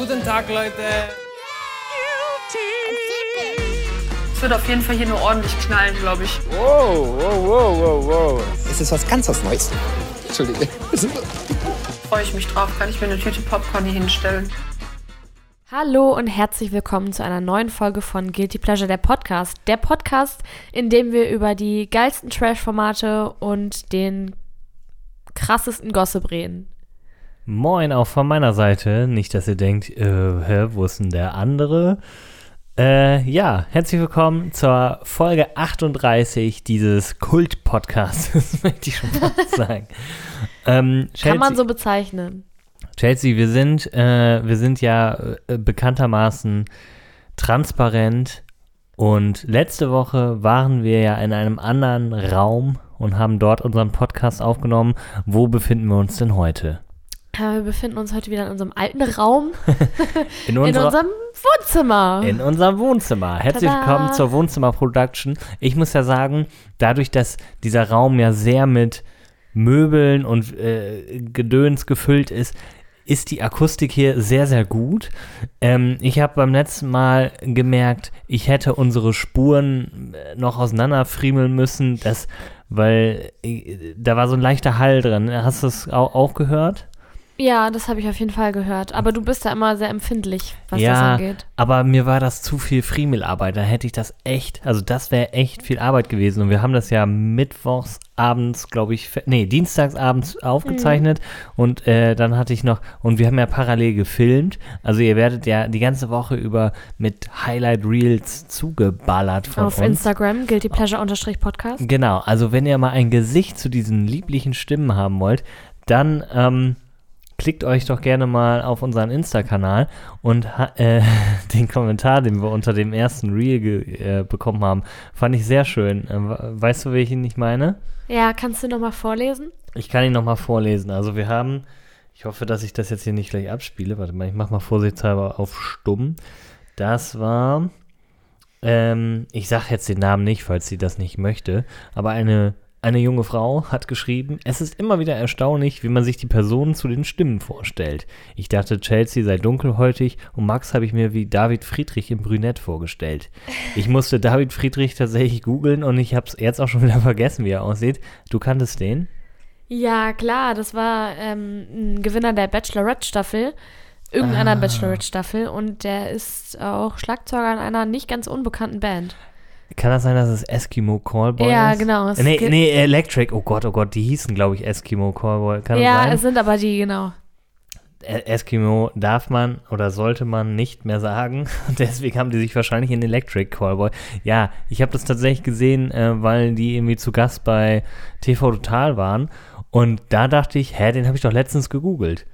Guten Tag, Leute. Es wird auf jeden Fall hier nur ordentlich knallen, glaube ich. Wow, wow, wow, wow, wow. Es ist was ganz was Neues. Entschuldige. Freue ich mich drauf. Kann ich mir eine Tüte Popcorn hier hinstellen? Hallo und herzlich willkommen zu einer neuen Folge von Guilty Pleasure, der Podcast. Der Podcast, in dem wir über die geilsten Trash-Formate und den krassesten Gossip reden. Moin auch von meiner Seite. Nicht, dass ihr denkt, äh, hä, wo ist denn der andere? Äh, ja, herzlich willkommen zur Folge 38 dieses Kult-Podcasts, möchte ich schon fast sagen. Ähm, Kann man Chelsea- so bezeichnen. Chelsea, wir sind, äh, wir sind ja äh, bekanntermaßen transparent und letzte Woche waren wir ja in einem anderen Raum und haben dort unseren Podcast aufgenommen. Wo befinden wir uns denn heute? Ja, wir befinden uns heute wieder in unserem alten Raum, In, in unserer, unserem Wohnzimmer. in unserem Wohnzimmer. Herzlich Tada! willkommen zur Wohnzimmer-Production. Ich muss ja sagen, dadurch, dass dieser Raum ja sehr mit Möbeln und äh, Gedöns gefüllt ist, ist die Akustik hier sehr, sehr gut. Ähm, ich habe beim letzten Mal gemerkt, ich hätte unsere Spuren äh, noch auseinanderfriemeln müssen, das, weil äh, da war so ein leichter Hall drin. Hast du es auch, auch gehört? Ja, das habe ich auf jeden Fall gehört. Aber du bist da immer sehr empfindlich, was das ja, angeht. aber mir war das zu viel Friemelarbeit. Da hätte ich das echt, also das wäre echt viel Arbeit gewesen. Und wir haben das ja mittwochs abends, glaube ich, nee, dienstags abends aufgezeichnet. Und äh, dann hatte ich noch, und wir haben ja parallel gefilmt. Also ihr werdet ja die ganze Woche über mit Highlight Reels zugeballert von Auf uns. Instagram, Guilty Pleasure-Podcast. Genau, also wenn ihr mal ein Gesicht zu diesen lieblichen Stimmen haben wollt, dann ähm, klickt euch doch gerne mal auf unseren Insta-Kanal und äh, den Kommentar, den wir unter dem ersten Reel äh, bekommen haben, fand ich sehr schön. Äh, we- weißt du, welchen ich meine? Ja, kannst du nochmal vorlesen? Ich kann ihn nochmal vorlesen. Also wir haben, ich hoffe, dass ich das jetzt hier nicht gleich abspiele. Warte mal, ich mache mal vorsichtshalber auf stumm. Das war, ähm, ich sage jetzt den Namen nicht, falls sie das nicht möchte, aber eine, eine junge Frau hat geschrieben, es ist immer wieder erstaunlich, wie man sich die Personen zu den Stimmen vorstellt. Ich dachte, Chelsea sei dunkelhäutig und Max habe ich mir wie David Friedrich im Brünett vorgestellt. Ich musste David Friedrich tatsächlich googeln und ich habe es jetzt auch schon wieder vergessen, wie er aussieht. Du kanntest den? Ja, klar, das war ähm, ein Gewinner der Bachelorette-Staffel, irgendeiner Ah. Bachelorette-Staffel und der ist auch Schlagzeuger in einer nicht ganz unbekannten Band. Kann das sein, dass es Eskimo Callboy Ja, ist? genau, es Nee, nee, Electric. Oh Gott, oh Gott, die hießen, glaube ich, Eskimo Callboy. Kann ja, es sind aber die, genau. E- Eskimo darf man oder sollte man nicht mehr sagen. Deswegen haben die sich wahrscheinlich in Electric Callboy. Ja, ich habe das tatsächlich gesehen, äh, weil die irgendwie zu Gast bei TV Total waren. Und da dachte ich, hä, den habe ich doch letztens gegoogelt.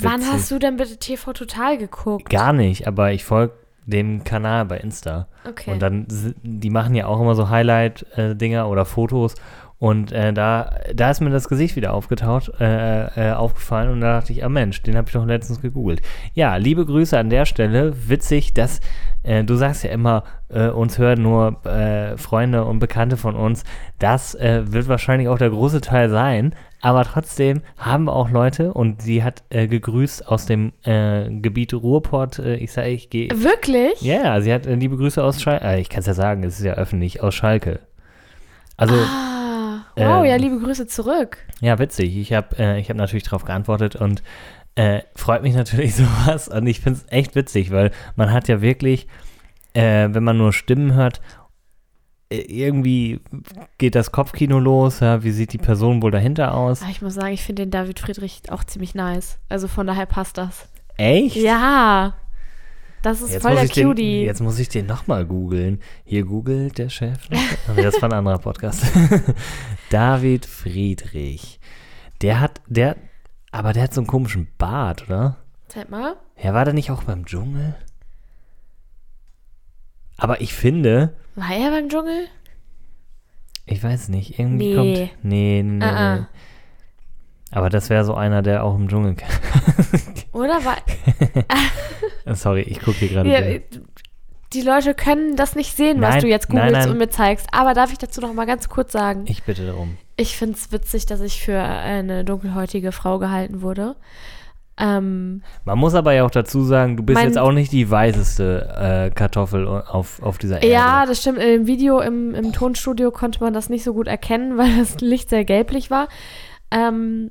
Wann Witzig. hast du denn bitte TV Total geguckt? Gar nicht, aber ich folge dem Kanal bei Insta. Okay. Und dann, die machen ja auch immer so Highlight-Dinger oder Fotos. Und äh, da, da ist mir das Gesicht wieder aufgetaucht, äh, äh, aufgefallen und da dachte ich, ah Mensch, den habe ich doch letztens gegoogelt. Ja, liebe Grüße an der Stelle. Witzig, dass äh, du sagst ja immer, äh, uns hören nur äh, Freunde und Bekannte von uns. Das wird wahrscheinlich auch der große Teil sein. Aber trotzdem haben wir auch Leute und sie hat äh, gegrüßt aus dem äh, Gebiet Ruhrport. Äh, ich sage, ich gehe Wirklich? ja, ja, sie hat liebe Grüße aus Schalke. Ich kann es ja sagen, es ist ja öffentlich, aus Schalke. Also, Ah, wow, Ähm, ja, liebe Grüße zurück. ja, witzig. Ich habe äh, ich hab natürlich darauf geantwortet und äh, freut mich natürlich sowas. Und ich finde es echt witzig, weil man hat ja wirklich, äh, wenn man nur Stimmen hört, äh, irgendwie geht das Kopfkino los. Ja, wie sieht die Person wohl dahinter aus? Aber ich muss sagen, ich finde den David Friedrich auch ziemlich nice. Also von daher passt das. Echt? Ja. Das ist Jetzt voll muss, der ich den, Cutie. jetzt muss ich den nochmal googeln. Hier googelt der Chef. das war ein anderer Podcast. David Friedrich. Der hat, der, aber der hat so einen komischen Bart, oder? Zeig mal. Ja, war der nicht auch beim Dschungel? Aber ich finde, War er beim Dschungel? ich weiß nicht, irgendwie Nee. kommt. Nee, nee, Ah, nee. Aber das wäre so einer, der auch im Dschungel. Oder war. Sorry, ich gucke hier gerade. Ja, die Leute können das nicht sehen, was Nein, du jetzt nein, googelst nein. und mir zeigst. Aber darf ich dazu noch mal ganz kurz sagen? Ich bitte darum. Ich finde es witzig, dass ich für eine dunkelhäutige Frau gehalten wurde. Ähm, Man muss aber ja auch dazu sagen, du bist Mein- jetzt auch nicht die weißeste äh, Kartoffel auf, auf dieser Erde. ja, das stimmt. Im Video im, im Tonstudio konnte man das nicht so gut erkennen, weil das Licht sehr gelblich war. Ähm,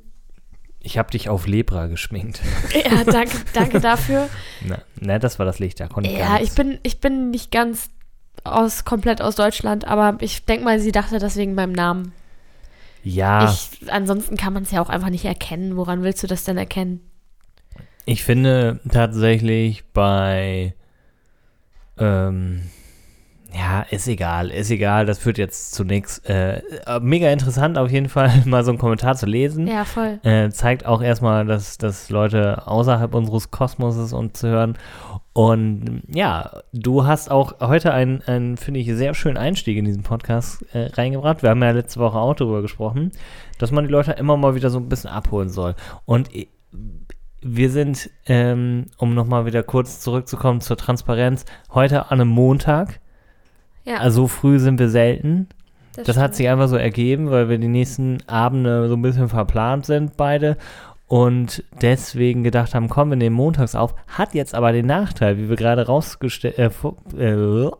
Ich habe dich auf Lepra geschminkt. ja, danke, danke dafür. Na, na, das war das Licht, da konnte ich Ja, ich bin, ich bin nicht ganz aus, komplett aus Deutschland, aber ich denke mal, sie dachte das wegen meinem Namen. Ja, Ich, ansonsten kann man es ja auch einfach nicht erkennen. Woran willst du das denn erkennen? ich finde tatsächlich bei, ähm, ja, ist egal, ist egal, das führt jetzt zu nichts. Äh, äh, mega interessant auf jeden Fall, mal so einen Kommentar zu lesen. Ja, voll. Äh, zeigt auch erstmal, dass, dass Leute außerhalb unseres Kosmoses uns zu hören. Und ja, du hast auch heute einen, einen finde ich, sehr schönen Einstieg in diesen Podcast äh, reingebracht. Wir haben ja letzte Woche auch darüber gesprochen, dass man die Leute immer mal wieder so ein bisschen abholen soll. Und i- wir sind, ähm, um nochmal wieder kurz zurückzukommen zur Transparenz, heute an einem Montag. Ja, Also so früh sind wir selten. Das hat stimmt. sich einfach so ergeben, weil wir die nächsten Abende so ein bisschen verplant sind, beide. Und deswegen gedacht haben, komm, wir nehmen montags auf. Hat jetzt aber den Nachteil, wie wir gerade rausgestellt, äh, äh,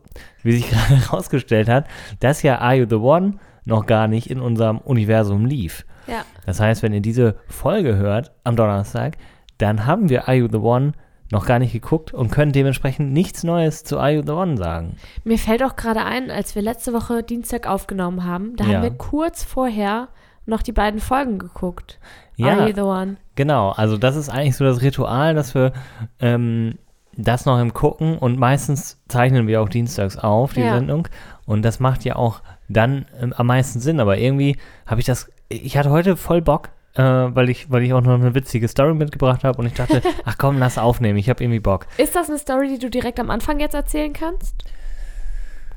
wie sich gerade rausgestellt hat, dass ja Are You the One noch gar nicht in unserem Universum lief. Ja. Das heißt, wenn ihr diese Folge hört am Donnerstag, dann haben wir Are You the One noch gar nicht geguckt und können dementsprechend nichts Neues zu Are You the One sagen. Mir fällt auch gerade ein, als wir letzte Woche Dienstag aufgenommen haben, da Ja. haben wir kurz vorher noch die beiden Folgen geguckt. Ja. Are You the One? Genau, also das ist eigentlich so das Ritual, dass wir ähm, das noch im Gucken und meistens zeichnen wir auch dienstags auf, die Ja. Sendung. Und das macht ja auch dann ähm, am meisten Sinn. Aber irgendwie habe ich das, ich hatte heute voll Bock, äh, weil, ich, weil ich auch noch eine witzige Story mitgebracht habe und ich dachte, ach komm, lass aufnehmen, ich habe irgendwie Bock. Ist das eine Story, die du direkt am Anfang jetzt erzählen kannst?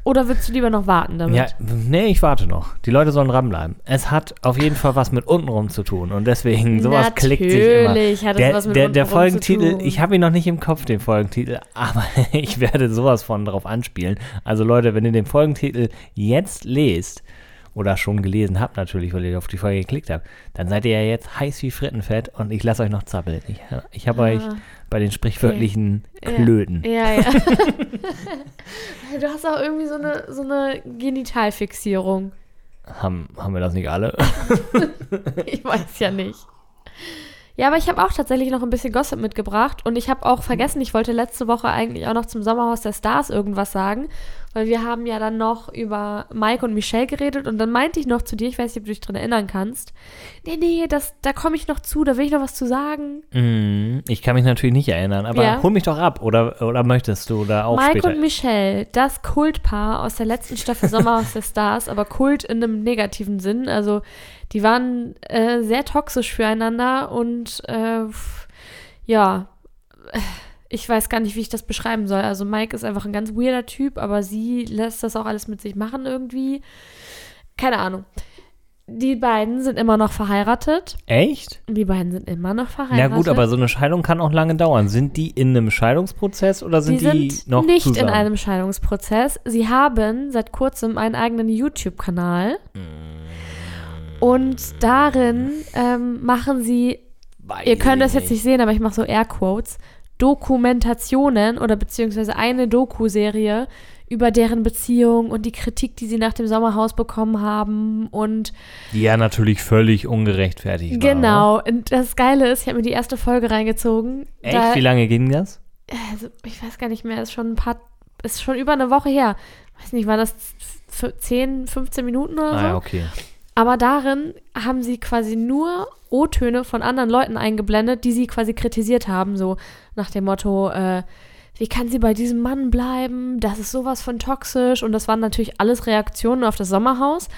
Oder würdest du lieber noch warten damit? Ja, nee, ich warte noch. Die Leute sollen dranbleiben. Es hat auf jeden Fall was mit untenrum zu tun und deswegen sowas klickt sich immer. Natürlich hat es Der, was mit der, der Folgentitel, ich habe ihn noch nicht im Kopf, den Folgentitel, aber ich werde sowas von drauf anspielen. Also Leute, wenn ihr den Folgentitel jetzt lest oder schon gelesen habt natürlich, weil ihr auf die Folge geklickt habt, dann seid ihr ja jetzt heiß wie Frittenfett und ich lasse euch noch zappeln. Ich, ich habe euch Ah. bei den sprichwörtlichen Ja. Klöten. Ja, ja. du hast auch irgendwie so eine, so eine Genitalfixierung. Haben, haben wir das nicht alle? Ich weiß ja nicht. Ja, aber ich habe auch tatsächlich noch ein bisschen Gossip mitgebracht und ich habe auch vergessen, ich wollte letzte Woche eigentlich auch noch zum Sommerhaus der Stars irgendwas sagen, weil wir haben ja dann noch über Mike und Michelle geredet und dann meinte ich noch zu dir, ich weiß nicht, ob du dich dran erinnern kannst, nee, nee, das, da komme ich noch zu, da will ich noch was zu sagen. Mm, ich kann mich natürlich nicht erinnern, aber Ja. hol mich doch ab oder, oder möchtest du da auch Mike später? und Michelle, das Kultpaar aus der letzten Staffel Sommerhaus der Stars, aber Kult in einem negativen Sinn. Also die waren äh, sehr toxisch füreinander und äh, ja, äh, ich weiß gar nicht, wie ich das beschreiben soll. Also Mike ist einfach ein ganz weirder Typ, aber sie lässt das auch alles mit sich machen irgendwie. Keine Ahnung. Die beiden sind immer noch verheiratet. Echt? Die beiden sind immer noch verheiratet. Na gut, aber so eine Scheidung kann auch lange dauern. Sind die in einem Scheidungsprozess oder sind Sie die, sind noch nicht zusammen? in einem Scheidungsprozess. Sie haben seit kurzem einen eigenen YouTube-Kanal. Und darin ähm, machen sie, ihr könnt das jetzt nicht sehen, aber ich mache so Airquotes, Dokumentationen oder beziehungsweise eine Doku-Serie über deren Beziehung und die Kritik, die sie nach dem Sommerhaus bekommen haben und Die ja natürlich völlig ungerechtfertigt war. genau. Und das Geile ist, ich habe mir die erste Folge reingezogen. Echt? Da- Wie lange ging das? also ich weiß gar nicht mehr, ist schon ein paar, ist schon über eine Woche her. Weiß nicht, war das f- 10, 15 Minuten oder so? Ah, okay. Aber darin haben sie quasi nur O-Töne von anderen Leuten eingeblendet, die sie quasi kritisiert haben, so nach dem Motto, äh, wie kann sie bei diesem Mann bleiben? Das ist sowas von toxisch. Und das waren natürlich alles Reaktionen auf das Sommerhaus.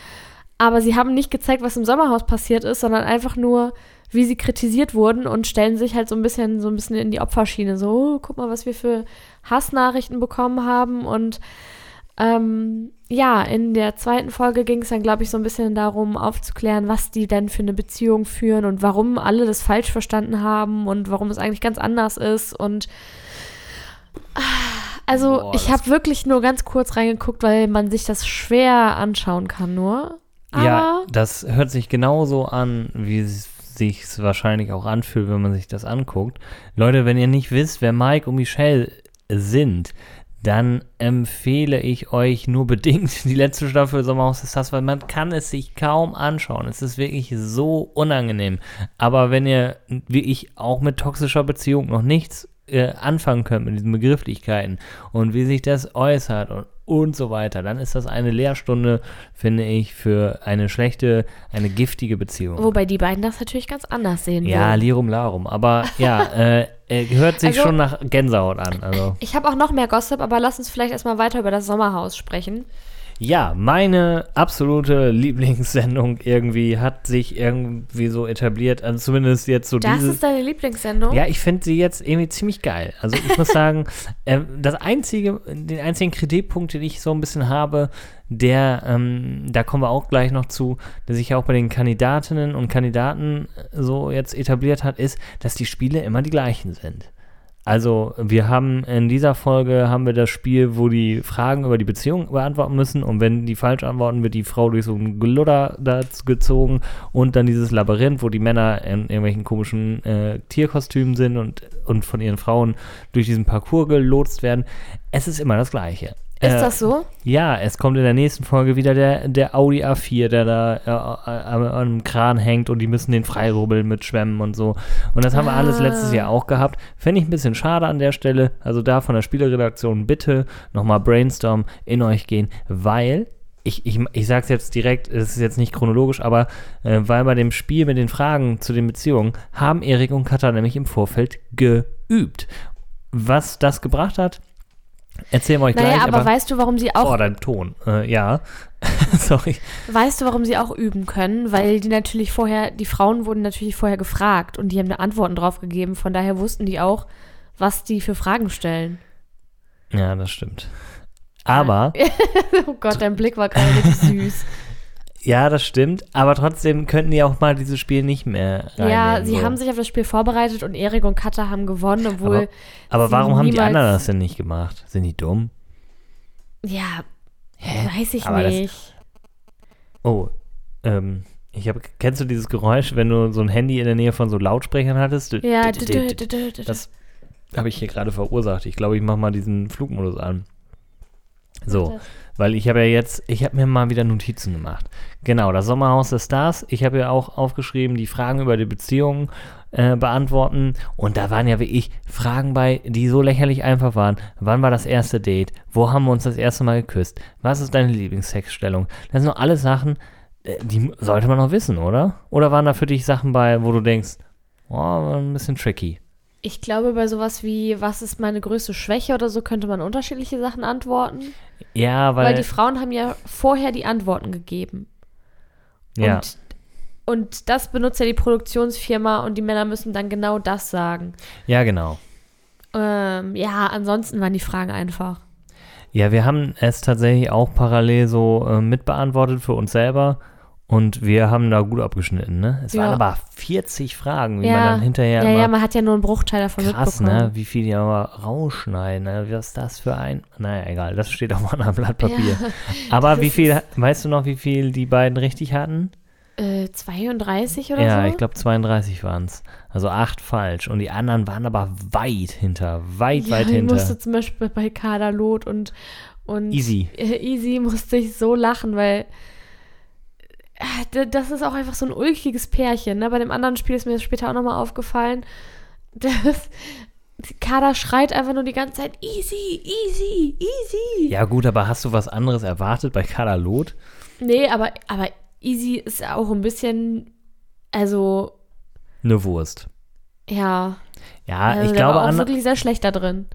Aber sie haben nicht gezeigt, was im Sommerhaus passiert ist, sondern einfach nur, wie sie kritisiert wurden und stellen sich halt so ein bisschen, so ein bisschen in die Opferschiene. So, oh, guck mal, was wir für Hassnachrichten bekommen haben. Und ähm, ja, in der zweiten Folge ging es dann, glaube ich, so ein bisschen darum, aufzuklären, was die denn für eine Beziehung führen und warum alle das falsch verstanden haben und warum es eigentlich ganz anders ist. Und also, Boah, ich habe wirklich nur ganz kurz reingeguckt, weil man sich das schwer anschauen kann, nur. Aber ja, das hört sich genauso an, wie s- sich's wahrscheinlich auch anfühlt, wenn man sich das anguckt. Leute, wenn ihr nicht wisst, wer Mike und Michelle sind, dann empfehle ich euch nur bedingt die letzte Staffel Sommerhaus des Stars, weil man kann es sich kaum anschauen. Es ist wirklich so unangenehm. Aber wenn ihr, wie ich, auch mit toxischer Beziehung noch nichts äh, anfangen könnt mit diesen Begrifflichkeiten und wie sich das äußert und, und so weiter, dann ist das eine Lehrstunde, finde ich, für eine schlechte, eine giftige Beziehung. Wobei die beiden das natürlich ganz anders sehen. Ja, würden. Lirum Larum. Aber ja, äh, hört sich Also- schon nach Gänsehaut an. Also. Ich habe auch noch mehr Gossip, aber lass uns vielleicht erstmal weiter über das Sommerhaus sprechen. Ja, meine absolute Lieblingssendung irgendwie hat sich irgendwie so etabliert. Also zumindest jetzt so Das dieses. ist deine Lieblingssendung? Ja, ich finde sie jetzt irgendwie ziemlich geil. Also ich muss sagen, äh, das einzige, den einzigen Kritikpunkt, den ich so ein bisschen habe, der, ähm, da kommen wir auch gleich noch zu, der sich ja auch bei den Kandidatinnen und Kandidaten so jetzt etabliert hat, ist, dass die Spiele immer die gleichen sind. Also wir haben in dieser Folge haben wir das Spiel, wo die Fragen über die Beziehung beantworten müssen und wenn die falsch antworten, wird die Frau durch so ein dazu gezogen und dann dieses Labyrinth, wo die Männer in irgendwelchen komischen äh, Tierkostümen sind und, und von ihren Frauen durch diesen Parcours gelotst werden. Es ist immer das Gleiche. Ist Äh, das so? ja, es kommt in der nächsten Folge wieder der, der Audi A4, der da äh, am, am Kran hängt und die müssen den freirubbeln mit Schwämmen und so. Und das haben wir alles Ah. letztes Jahr auch gehabt. Fände ich ein bisschen schade an der Stelle. Also da von der Spieleredaktion bitte nochmal Brainstorm in euch gehen, weil ich, ich, ich sage es jetzt direkt, es ist jetzt nicht chronologisch, aber äh, weil bei dem Spiel mit den Fragen zu den Beziehungen haben Erik und Katha nämlich im Vorfeld geübt. Was das gebracht hat, erzählen wir euch Naja, gleich. aber, weißt du, warum sie auch Oh, dein Ton. Äh, ja. Sorry. Weißt du, warum sie auch üben können? Weil die natürlich vorher, die Frauen wurden natürlich vorher gefragt und die haben da Antworten drauf gegeben. Von daher wussten die auch, was die für Fragen stellen. Ja, das stimmt. Aber, Oh Gott, dein Blick war gerade richtig süß. Ja, das stimmt. Aber trotzdem könnten die auch mal dieses Spiel nicht mehr ja, sie so. haben sich auf das Spiel vorbereitet und Erik und Katha haben gewonnen, obwohl. Aber, aber warum haben die anderen das denn nicht gemacht? Sind die dumm? Ja, Hä? weiß ich Aber das- nicht. Oh, ähm, ich habe, kennst du dieses Geräusch, wenn du so ein Handy in der Nähe von so Lautsprechern hattest? Ja, Das habe ich hier gerade verursacht. Ich glaube, ich mache mal diesen Flugmodus an. So. Weil ich habe ja jetzt, ich habe mir mal wieder Notizen gemacht. Genau, das Sommerhaus des Stars. Ich habe ja auch aufgeschrieben, die Fragen über die Beziehungen äh, beantworten. Und da waren ja wie ich Fragen bei, die so lächerlich einfach waren. Wann war das erste Date? Wo haben wir uns das erste Mal geküsst? Was ist deine Lieblingssexstellung? Das sind doch alles Sachen, äh, die sollte man noch wissen, oder? Oder waren da für dich Sachen bei, wo du denkst, oh, ein bisschen tricky? Ich glaube, bei sowas wie, was ist meine größte Schwäche oder so, könnte man unterschiedliche Sachen antworten. Ja, Weil, weil, die Frauen haben ja vorher die Antworten gegeben. ja. Und, und das benutzt ja die Produktionsfirma und die Männer müssen dann genau das sagen. ja, genau. Ähm, ja, ansonsten waren die Fragen einfach. Ja, wir haben es tatsächlich auch parallel so äh, mitbeantwortet für uns selber und wir haben da gut abgeschnitten, ne? Es Ja. waren aber 40 Fragen, wie ja, man dann hinterher ja, ja, man hat ja nur einen Bruchteil davon krass, mitbekommen. ne? Wie viel die aber rausschneiden, ne? Was ist das für ein? Naja, egal, das steht auf einem Blatt Papier. aber das wie viel, weißt du noch, wie viel die beiden richtig hatten? Äh, 32 oder ja, so? ich glaube 32 waren es. Also acht falsch. Und die anderen waren aber weit hinter, weit, ja, weit ich hinter. musste zum Beispiel bei Kader Lot und, und Easy. äh, Easy musste ich so lachen, weil äh, das ist auch einfach so ein ulkiges Pärchen. Ne? Bei dem anderen Spiel ist mir das später auch nochmal aufgefallen. Das, Kader schreit einfach nur die ganze Zeit, easy, easy, easy. Ja, gut, aber hast du was anderes erwartet bei Kadalot? Nee, aber, aber easy ist auch ein bisschen, also, Eine Wurst. ja. Ja, also ich der glaube, war auch wirklich sehr schlecht da drin.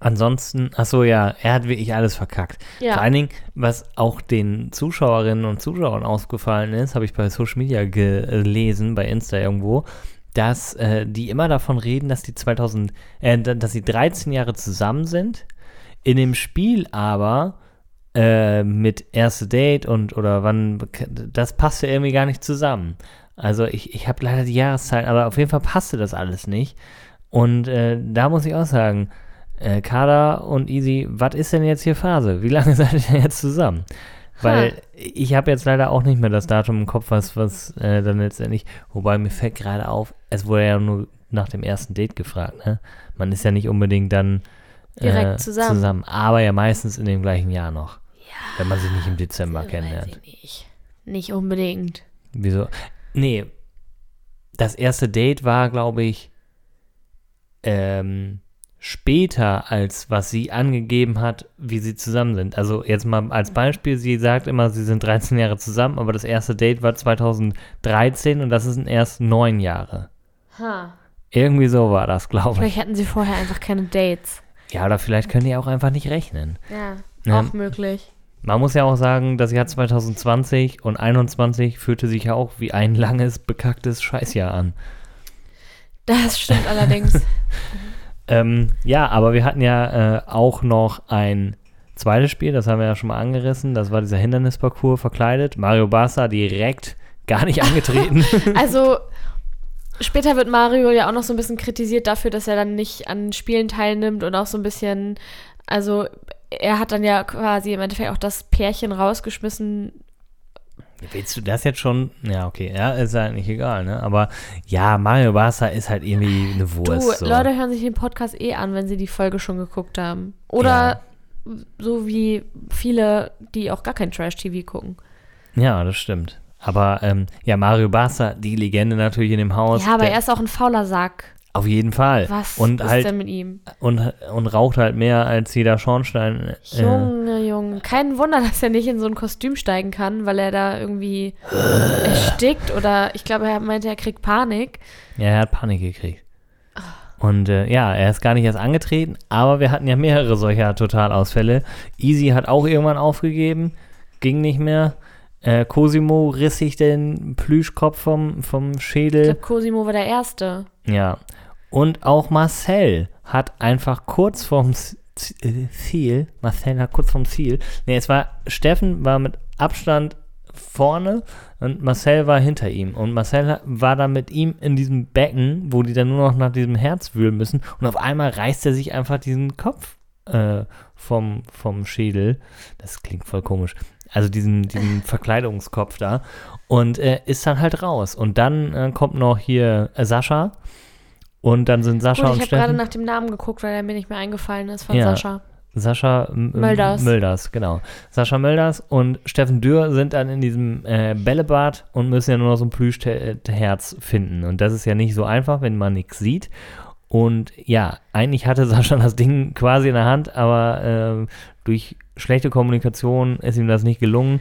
Ansonsten, ach so, ja, er hat wirklich alles verkackt. Ja. Vor allen Dingen, was auch den Zuschauerinnen und Zuschauern aufgefallen ist, habe ich bei Social Media gelesen, bei Insta irgendwo, dass äh, die immer davon reden, dass die 2000, äh, da- dass sie 13 Jahre zusammen sind. In dem Spiel aber äh, mit erste Date und oder wann, das passte irgendwie gar nicht zusammen. Also ich, ich habe leider die Jahreszeit, aber auf jeden Fall passte das alles nicht. Und äh, da muss ich auch sagen, äh, Kader und Easy, was ist denn jetzt hier Phase? Wie lange seid ihr denn jetzt zusammen? Weil ich habe jetzt leider auch nicht mehr das Datum im Kopf, was, was äh, dann letztendlich, wobei mir fällt gerade auf, es wurde ja nur nach dem ersten Date gefragt, ne? Man ist ja nicht unbedingt dann äh, Direkt zusammen. aber ja meistens in dem gleichen Jahr noch. Ja, Wenn man sich nicht im Dezember kennenlernt. ich nicht. Nicht unbedingt. Wieso? Nee, das erste Date war, glaube ich, ähm, später, als was sie angegeben hat, wie sie zusammen sind. Also jetzt mal als Beispiel, sie sagt immer, sie sind 13 Jahre zusammen, aber das erste Date war 2013 und das sind erst neun Jahre. Ha. Irgendwie so war das, glaube ich. Vielleicht hatten sie vorher einfach keine Dates. Ja, oder vielleicht können die auch einfach nicht rechnen. Ja, Ja. auch möglich. Man muss ja auch sagen, das Jahr 2020 und 21 fühlte sich ja auch wie ein langes, bekacktes Scheißjahr an. Das stimmt allerdings. Ähm, ja, aber wir hatten ja äh, auch noch ein zweites Spiel, das haben wir ja schon mal angerissen. Das war dieser Hindernisparcours verkleidet. Mario Barca direkt gar nicht angetreten. Also später wird Mario ja auch noch so ein bisschen kritisiert dafür, dass er dann nicht an Spielen teilnimmt und auch so ein bisschen, also er hat dann ja quasi im Endeffekt auch das Pärchen rausgeschmissen. Willst du das jetzt schon? Ja, okay. Ja, ist eigentlich egal, ne? Aber ja, Mario Barca ist halt irgendwie eine Du, Wurst. so. Leute hören sich den Podcast eh an, wenn sie die Folge schon geguckt haben. Oder so wie viele, die auch gar kein Trash-TV gucken. Ja, das stimmt. Aber ähm, ja, Mario Barca, die Legende natürlich in dem Haus. Ja, aber er ist auch ein fauler Sack. Auf jeden Fall. Was und ist halt denn mit ihm? und, und raucht halt mehr als jeder Schornstein. Äh, Junge, Junge. Kein Wunder, dass er nicht in so ein Kostüm steigen kann, weil er da irgendwie erstickt oder ich glaube, er meinte, er kriegt Panik. Ja, er hat Panik gekriegt. Und äh, ja, er ist gar nicht erst angetreten, aber wir hatten ja mehrere solcher Totalausfälle. Easy hat auch irgendwann aufgegeben, ging nicht mehr. Äh, Cosimo riss sich den Plüschkopf vom, vom Ich Schädel. glaube, Cosimo war der Erste. Ja. Und auch Marcel hat einfach kurz vorm äh, Ziel, Marcel hat kurz vorm Ziel, nee, es war, Steffen war mit Abstand vorne und Marcel war hinter ihm. Und Marcel war dann mit ihm in diesem Becken, wo die dann nur noch nach diesem Herz wühlen müssen. Und auf einmal reißt er sich einfach diesen Kopf äh, vom, vom Schädel. Das klingt voll komisch. Also diesen, diesen Verkleidungskopf da. Und äh, ist dann halt raus. Und dann äh, kommt noch hier äh, Sascha. Und dann sind Sascha Gut, und ich habe gerade Steffen. nach dem Namen geguckt, weil er mir nicht mehr eingefallen ist von Ja. Sascha. Sascha M- M- Mölders. Mölders, genau. Sascha Mölders und Steffen Dürr sind dann in diesem äh, Bällebad und müssen ja nur noch so ein Plüschherz finden. Und das ist ja nicht so einfach, wenn man nichts sieht. Und ja, eigentlich hatte Sascha das Ding quasi in der Hand, aber ähm, durch schlechte Kommunikation ist ihm das nicht gelungen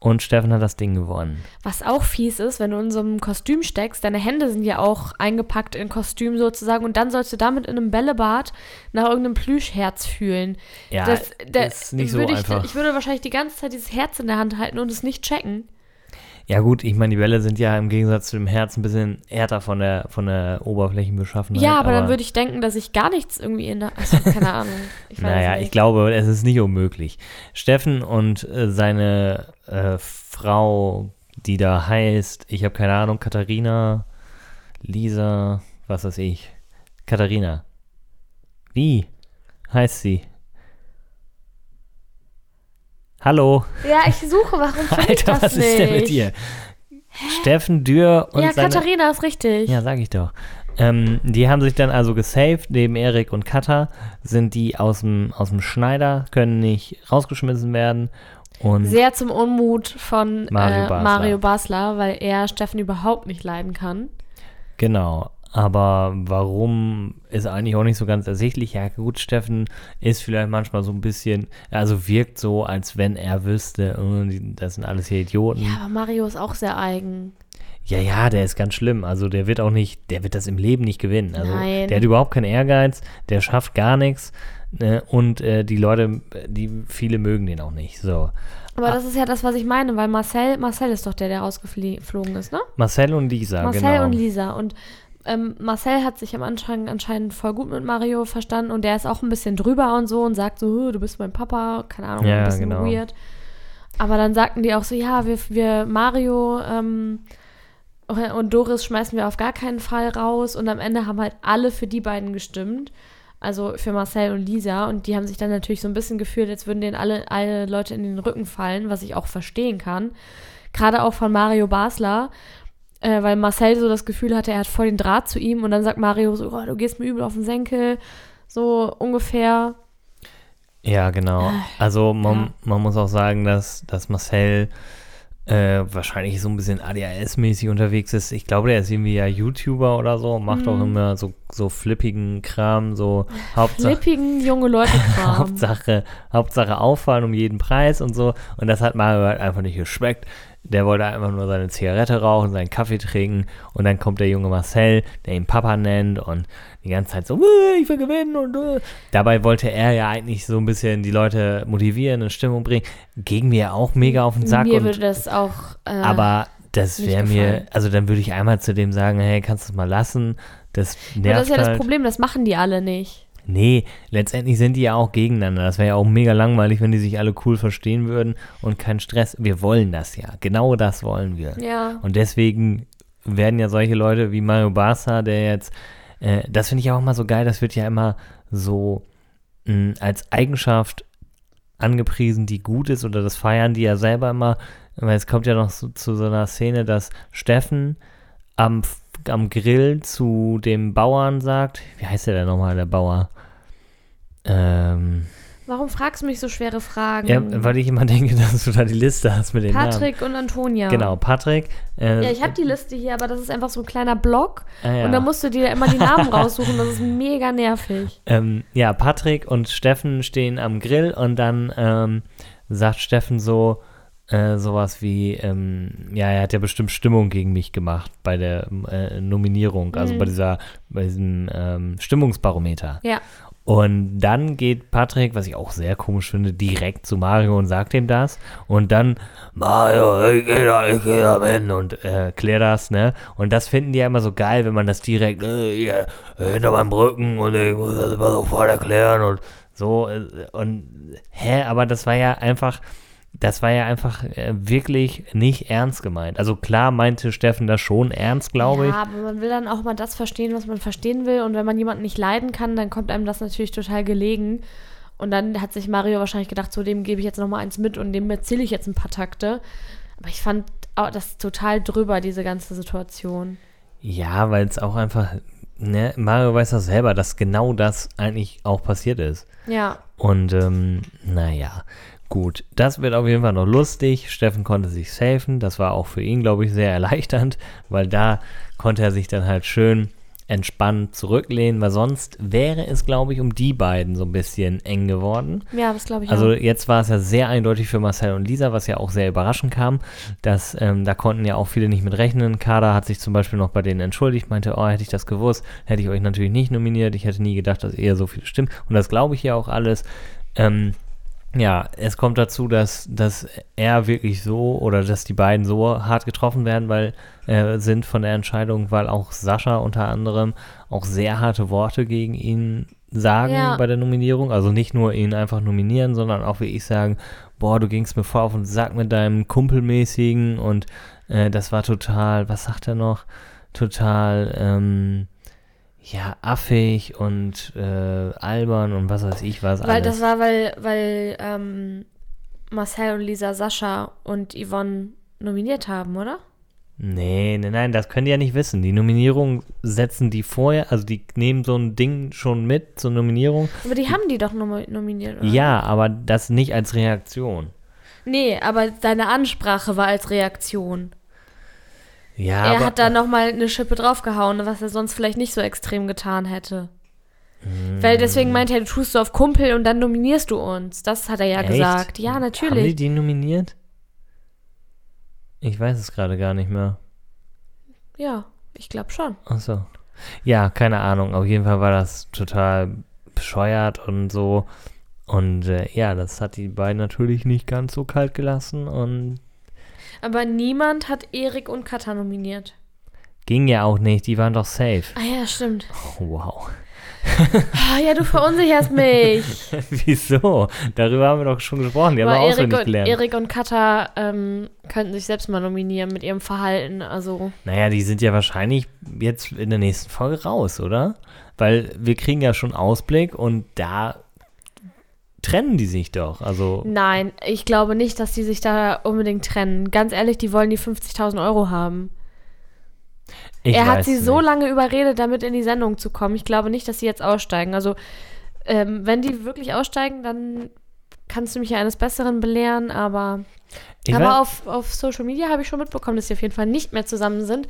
und Steffen hat das Ding gewonnen. Was auch fies ist, wenn du in so einem Kostüm steckst, deine Hände sind ja auch eingepackt in Kostüm sozusagen und dann sollst du damit in einem Bällebad nach irgendeinem Plüschherz fühlen. Ja, das, das ist nicht so würde einfach. Ich, ich würde wahrscheinlich die ganze Zeit dieses Herz in der Hand halten und es nicht checken. Ja gut, ich meine, die Bälle sind ja im Gegensatz zu dem Herz ein bisschen härter von der, von der Oberflächenbeschaffenheit. ja, aber, dann würde ich denken, dass ich gar nichts irgendwie in der. Also, keine Ahnung. Ich Naja, ich glaube, es ist nicht unmöglich. Steffen und äh, seine äh, Frau, die da heißt, ich habe keine Ahnung, Katharina, Lisa, was weiß ich. Katharina. Wie heißt sie? Hallo, Ja, ich suche, warum finde ich Alter, das was nicht? ist denn mit dir? Steffen Dürr und ja, seine Katharina ist richtig. ja, sag ich doch. Ähm, die haben sich dann also gesaved, neben Erik und Katha sind die aus dem, aus dem Schneider, können nicht rausgeschmissen werden. Und Sehr zum Unmut von Mario äh, Basler. Mario Basler, weil er Steffen überhaupt nicht leiden kann. genau. Aber warum ist eigentlich auch nicht so ganz ersichtlich. Ja, gut, Steffen ist vielleicht manchmal so ein bisschen, also wirkt so, als wenn er wüsste, das sind alles hier Idioten. Ja, aber Mario ist auch sehr eigen. Ja, ja, der ist ganz schlimm. Also der wird auch nicht, der wird das im Leben nicht gewinnen. Also Nein. der hat überhaupt keinen Ehrgeiz, der schafft gar nichts. Ne? Und äh, die Leute, die viele mögen den auch nicht. So. Aber Ah. das ist ja das, was ich meine, weil Marcel, Marcel ist doch der, der rausgeflogen ist, ne? Marcel und Lisa, Marcel genau. und Lisa. Und ähm, Marcel hat sich am Anfang anscheinend voll gut mit Mario verstanden und der ist auch ein bisschen drüber und so und sagt so, "Hö, du bist mein Papa, keine Ahnung, Ja, ein bisschen genau. weird. Aber dann sagten die auch so, ja, wir, wir Mario ähm, und Doris schmeißen wir auf gar keinen Fall raus und am Ende haben halt alle für die beiden gestimmt. Also für Marcel und Lisa. Und die haben sich dann natürlich so ein bisschen gefühlt, als würden denen alle, alle Leute in den Rücken fallen, was ich auch verstehen kann. Gerade auch von Mario Basler, äh, weil Marcel so das Gefühl hatte, er hat voll den Draht zu ihm und dann sagt Mario so, oh, du gehst mir übel auf den Senkel, so ungefähr. Ja, genau. Also man, ja. man muss auch sagen, dass, dass Marcel äh, wahrscheinlich so ein bisschen ADHS-mäßig unterwegs ist. Ich glaube, der ist irgendwie ja YouTuber oder so, macht auch immer so, so flippigen Kram, so Hauptsache, Flippigen junge Leute-Kram. Hauptsache, Hauptsache auffallen um jeden Preis und so. Und das hat Mario halt einfach nicht geschmeckt. Der wollte einfach nur seine Zigarette rauchen, seinen Kaffee trinken und dann kommt der junge Marcel, der ihn Papa nennt und die ganze Zeit so, "Äh, ich will gewinnen und äh." dabei wollte er ja eigentlich so ein bisschen die Leute motivieren, in Stimmung bringen. Ging mir auch mega auf den Sack Mir und würde das auch. Äh, aber das wäre mir, also dann würde ich einmal zu dem sagen, hey, kannst du es mal lassen? Das nervt das ist ja halt. das Problem, das machen die alle nicht. Nee, letztendlich sind die ja auch gegeneinander. Das wäre ja auch mega langweilig, wenn die sich alle cool verstehen würden und kein Stress. Wir wollen das ja. Genau das wollen wir. Ja. Und deswegen werden ja solche Leute wie Mario Barca, der jetzt, äh, das finde ich auch immer so geil, das wird ja immer so mh, als Eigenschaft angepriesen, die gut ist oder das feiern die ja selber immer, weil es kommt ja noch so, zu so einer Szene, dass Steffen am, am Grill zu dem Bauern sagt, wie heißt der denn nochmal, der Bauer? Ähm, Warum fragst du mich so schwere Fragen? ja, weil ich immer denke, dass du da die Liste hast mit den Namen. Patrick und Antonia. Genau, Patrick. Äh, Ja, ich habe die Liste hier, aber das ist einfach so ein kleiner Block. ah, ja. Und da musst du dir immer die Namen raussuchen. Das ist mega nervig. Ähm, ja, Patrick und Steffen stehen am Grill und dann ähm, sagt Steffen so äh, sowas wie, ähm, ja, er hat ja bestimmt Stimmung gegen mich gemacht bei der äh, Nominierung, also Mhm. bei dieser, bei diesem ähm, Stimmungsbarometer. Ja. Und dann geht Patrick, was ich auch sehr komisch finde, direkt zu Mario und sagt ihm das. Und dann, Mario, ich geh da, ich geh da hin und äh, klär das, ne? Und das finden die ja immer so geil, wenn man das direkt äh, hinter meinem Rücken und ich muss das immer sofort erklären und so. Äh, und, hä, aber das war ja einfach, das war ja einfach äh, wirklich nicht ernst gemeint. Also klar meinte Steffen das schon ernst, glaube ich. Ja, aber man will dann auch mal das verstehen, was man verstehen will. Und wenn man jemanden nicht leiden kann, dann kommt einem das natürlich total gelegen. Und dann hat sich Mario wahrscheinlich gedacht, so dem gebe ich jetzt noch mal eins mit und dem erzähle ich jetzt ein paar Takte. Aber ich fand auch das total drüber, diese ganze Situation. Ja, weil es auch einfach, ne, Mario weiß das selber, dass genau das eigentlich auch passiert ist. Ja, Und ähm, naja, gut. Das wird auf jeden Fall noch lustig. Steffen konnte sich safen. Das war auch für ihn, glaube ich, sehr erleichternd, weil da konnte er sich dann halt schön entspannt zurücklehnen, weil sonst wäre es, glaube ich, um die beiden so ein bisschen eng geworden. ja, das glaube ich Also auch. jetzt war es ja sehr eindeutig für Marcel und Lisa, was ja auch sehr überraschend kam, dass ähm, da konnten ja auch viele nicht mit rechnen. Kader hat sich zum Beispiel noch bei denen entschuldigt, meinte, oh, hätte ich das gewusst, hätte ich euch natürlich nicht nominiert. Ich hätte nie gedacht, dass ihr so viele Stimmen. Und das glaube ich ja auch alles. Ähm, ja, es kommt dazu, dass, dass er wirklich so oder dass die beiden so hart getroffen werden, weil äh, sind von der Entscheidung, weil auch Sascha unter anderem auch sehr harte Worte gegen ihn sagen Ja. bei der Nominierung. Also nicht nur ihn einfach nominieren, sondern auch wie ich sagen, boah, du gingst mir vor auf den Sack mit deinem Kumpelmäßigen und äh, das war total, was sagt er noch? Total, ähm, ja, affig und äh, albern und was weiß ich was Weil alles. das war, weil, weil ähm, Marcel und Lisa Sascha und Yvonne nominiert haben, oder? Nee, nee, nein, das können die ja nicht wissen. Die Nominierung setzen die vorher, also die nehmen so ein Ding schon mit, eine Nominierung. Aber die haben die doch nom nominiert, oder? Ja, aber das nicht als Reaktion. Nee, aber seine Ansprache war als Reaktion. Ja, er aber, hat da nochmal eine Schippe draufgehauen, was er sonst vielleicht nicht so extrem getan hätte. Hm. Weil deswegen meinte er, du tust so auf Kumpel und dann nominierst du uns. Das hat er ja Echt? gesagt. Ja, Haben die natürlich. die nominiert? Ich weiß es gerade gar nicht mehr. Ja, ich glaube schon. Achso. Ja, keine Ahnung. Auf jeden Fall war das total bescheuert und so. Und äh, ja, das hat die beiden natürlich nicht ganz so kalt gelassen und Aber niemand hat Erik und Katha nominiert. ging ja auch nicht. Die waren doch safe. Ah ja, stimmt. Oh, wow. Ah, ja, du verunsicherst mich. Wieso? Darüber haben wir doch schon gesprochen. Die haben wir Aber Erik auswendig und, gelernt. Erik und Katha ähm, könnten sich selbst mal nominieren mit ihrem Verhalten. Also, Naja, die sind ja wahrscheinlich jetzt in der nächsten Folge raus, oder? weil wir kriegen ja schon Ausblick und da trennen die sich doch. Also Nein, ich glaube nicht, dass die sich da unbedingt trennen. Ganz ehrlich, die wollen die 50.000 Euro haben. ich er hat sie so nicht. lange überredet, damit in die Sendung zu kommen. Ich glaube nicht, dass sie jetzt aussteigen. Also, ähm, wenn die wirklich aussteigen, dann kannst du mich ja eines Besseren belehren, aber, Ich aber auf, auf Social Media habe ich schon mitbekommen, dass sie auf jeden Fall nicht mehr zusammen sind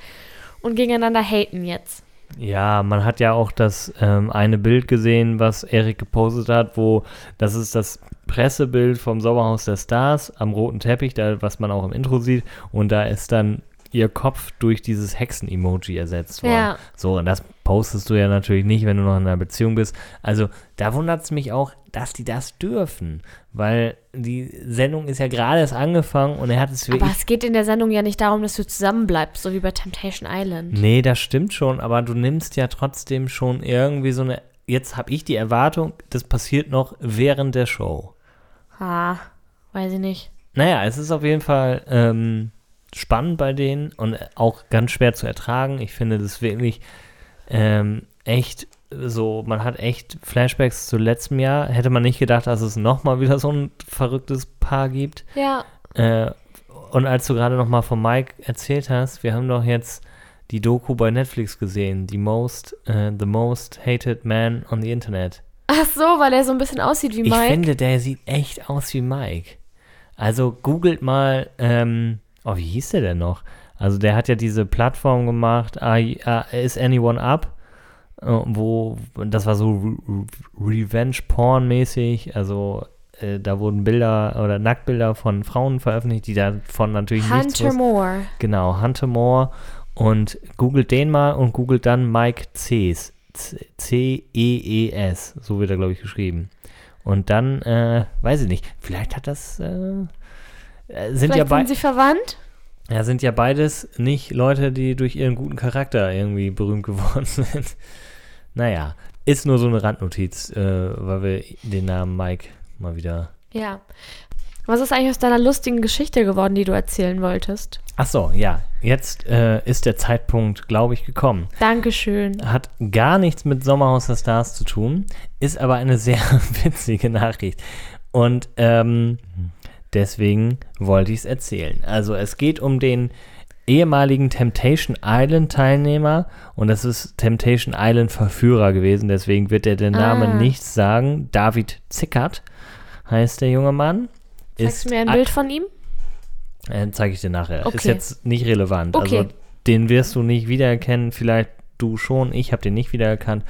und gegeneinander haten jetzt. Ja, man hat ja auch das ähm, eine Bild gesehen, was Erik gepostet hat, wo das ist das Pressebild vom Sommerhaus der Stars am roten Teppich, da, was man auch im Intro sieht, und da ist dann ihr Kopf durch dieses Hexen-Emoji ersetzt worden. Ja. So, und das postest du ja natürlich nicht, wenn du noch in einer Beziehung bist. Also da wundert es mich auch, dass die das dürfen, weil die Sendung ist ja gerade erst angefangen und er hat es Aber wirklich es geht in der Sendung ja nicht darum, dass du zusammenbleibst, so wie bei Temptation Island. Nee, das stimmt schon, aber du nimmst ja trotzdem schon irgendwie so eine. Jetzt habe ich die Erwartung, das passiert noch während der Show. Ah, weiß ich nicht. Naja, es ist auf jeden Fall ähm, spannend bei denen und auch ganz schwer zu ertragen. Ich finde das wirklich ähm, echt so, man hat echt Flashbacks zu letztem Jahr. Hätte man nicht gedacht, dass es nochmal wieder so ein verrücktes Paar gibt. Ja, Äh, und als du gerade noch mal von Mike erzählt hast, wir haben doch jetzt die Doku bei Netflix gesehen, die most, äh, the most hated man on the Internet. ach so, weil er so ein bisschen aussieht wie Ich Mike. finde, der sieht echt aus wie Mike. Also googelt mal, ähm, oh, wie hieß der denn noch? Also der hat ja diese Plattform gemacht, you- uh, Is Anyone Up? Äh, Wo, das war so Re Re Revenge-Porn-mäßig, also äh, da wurden Bilder oder Nacktbilder von Frauen veröffentlicht, die davon natürlich nichts Hunter. Moore. Genau, Hunter Moore. Und googelt den mal und googelt dann Mike Cs. C- C-E-E-S. So wird er, glaube ich, geschrieben. Und dann, äh, weiß ich nicht, vielleicht hat das, äh, äh, sind ja, Vielleicht bei, sind sie verwandt. ja, sind ja beides nicht Leute, die durch ihren guten Charakter irgendwie berühmt geworden sind. naja, ist nur so eine Randnotiz, äh, weil wir den Namen Mike mal wieder Ja. Was ist eigentlich aus deiner lustigen Geschichte geworden, die du erzählen wolltest? Ach so, ja. Jetzt äh, ist der Zeitpunkt, glaube ich, gekommen. Dankeschön. Hat gar nichts mit Sommerhaus der Stars zu tun, ist aber eine sehr witzige Nachricht. Und ähm, deswegen wollte ich es erzählen. Also es geht um den ehemaligen Temptation Island Teilnehmer und das ist Temptation Island Verführer gewesen, deswegen wird er den Namen Ah. nicht sagen. David Zickert heißt der junge Mann. Zeigst du mir ein Bild von ihm? äh, zeige ich dir nachher. Ist Okay. jetzt nicht relevant. Okay. Also den wirst du nicht wiedererkennen, vielleicht du schon, ich habe den nicht wiedererkannt.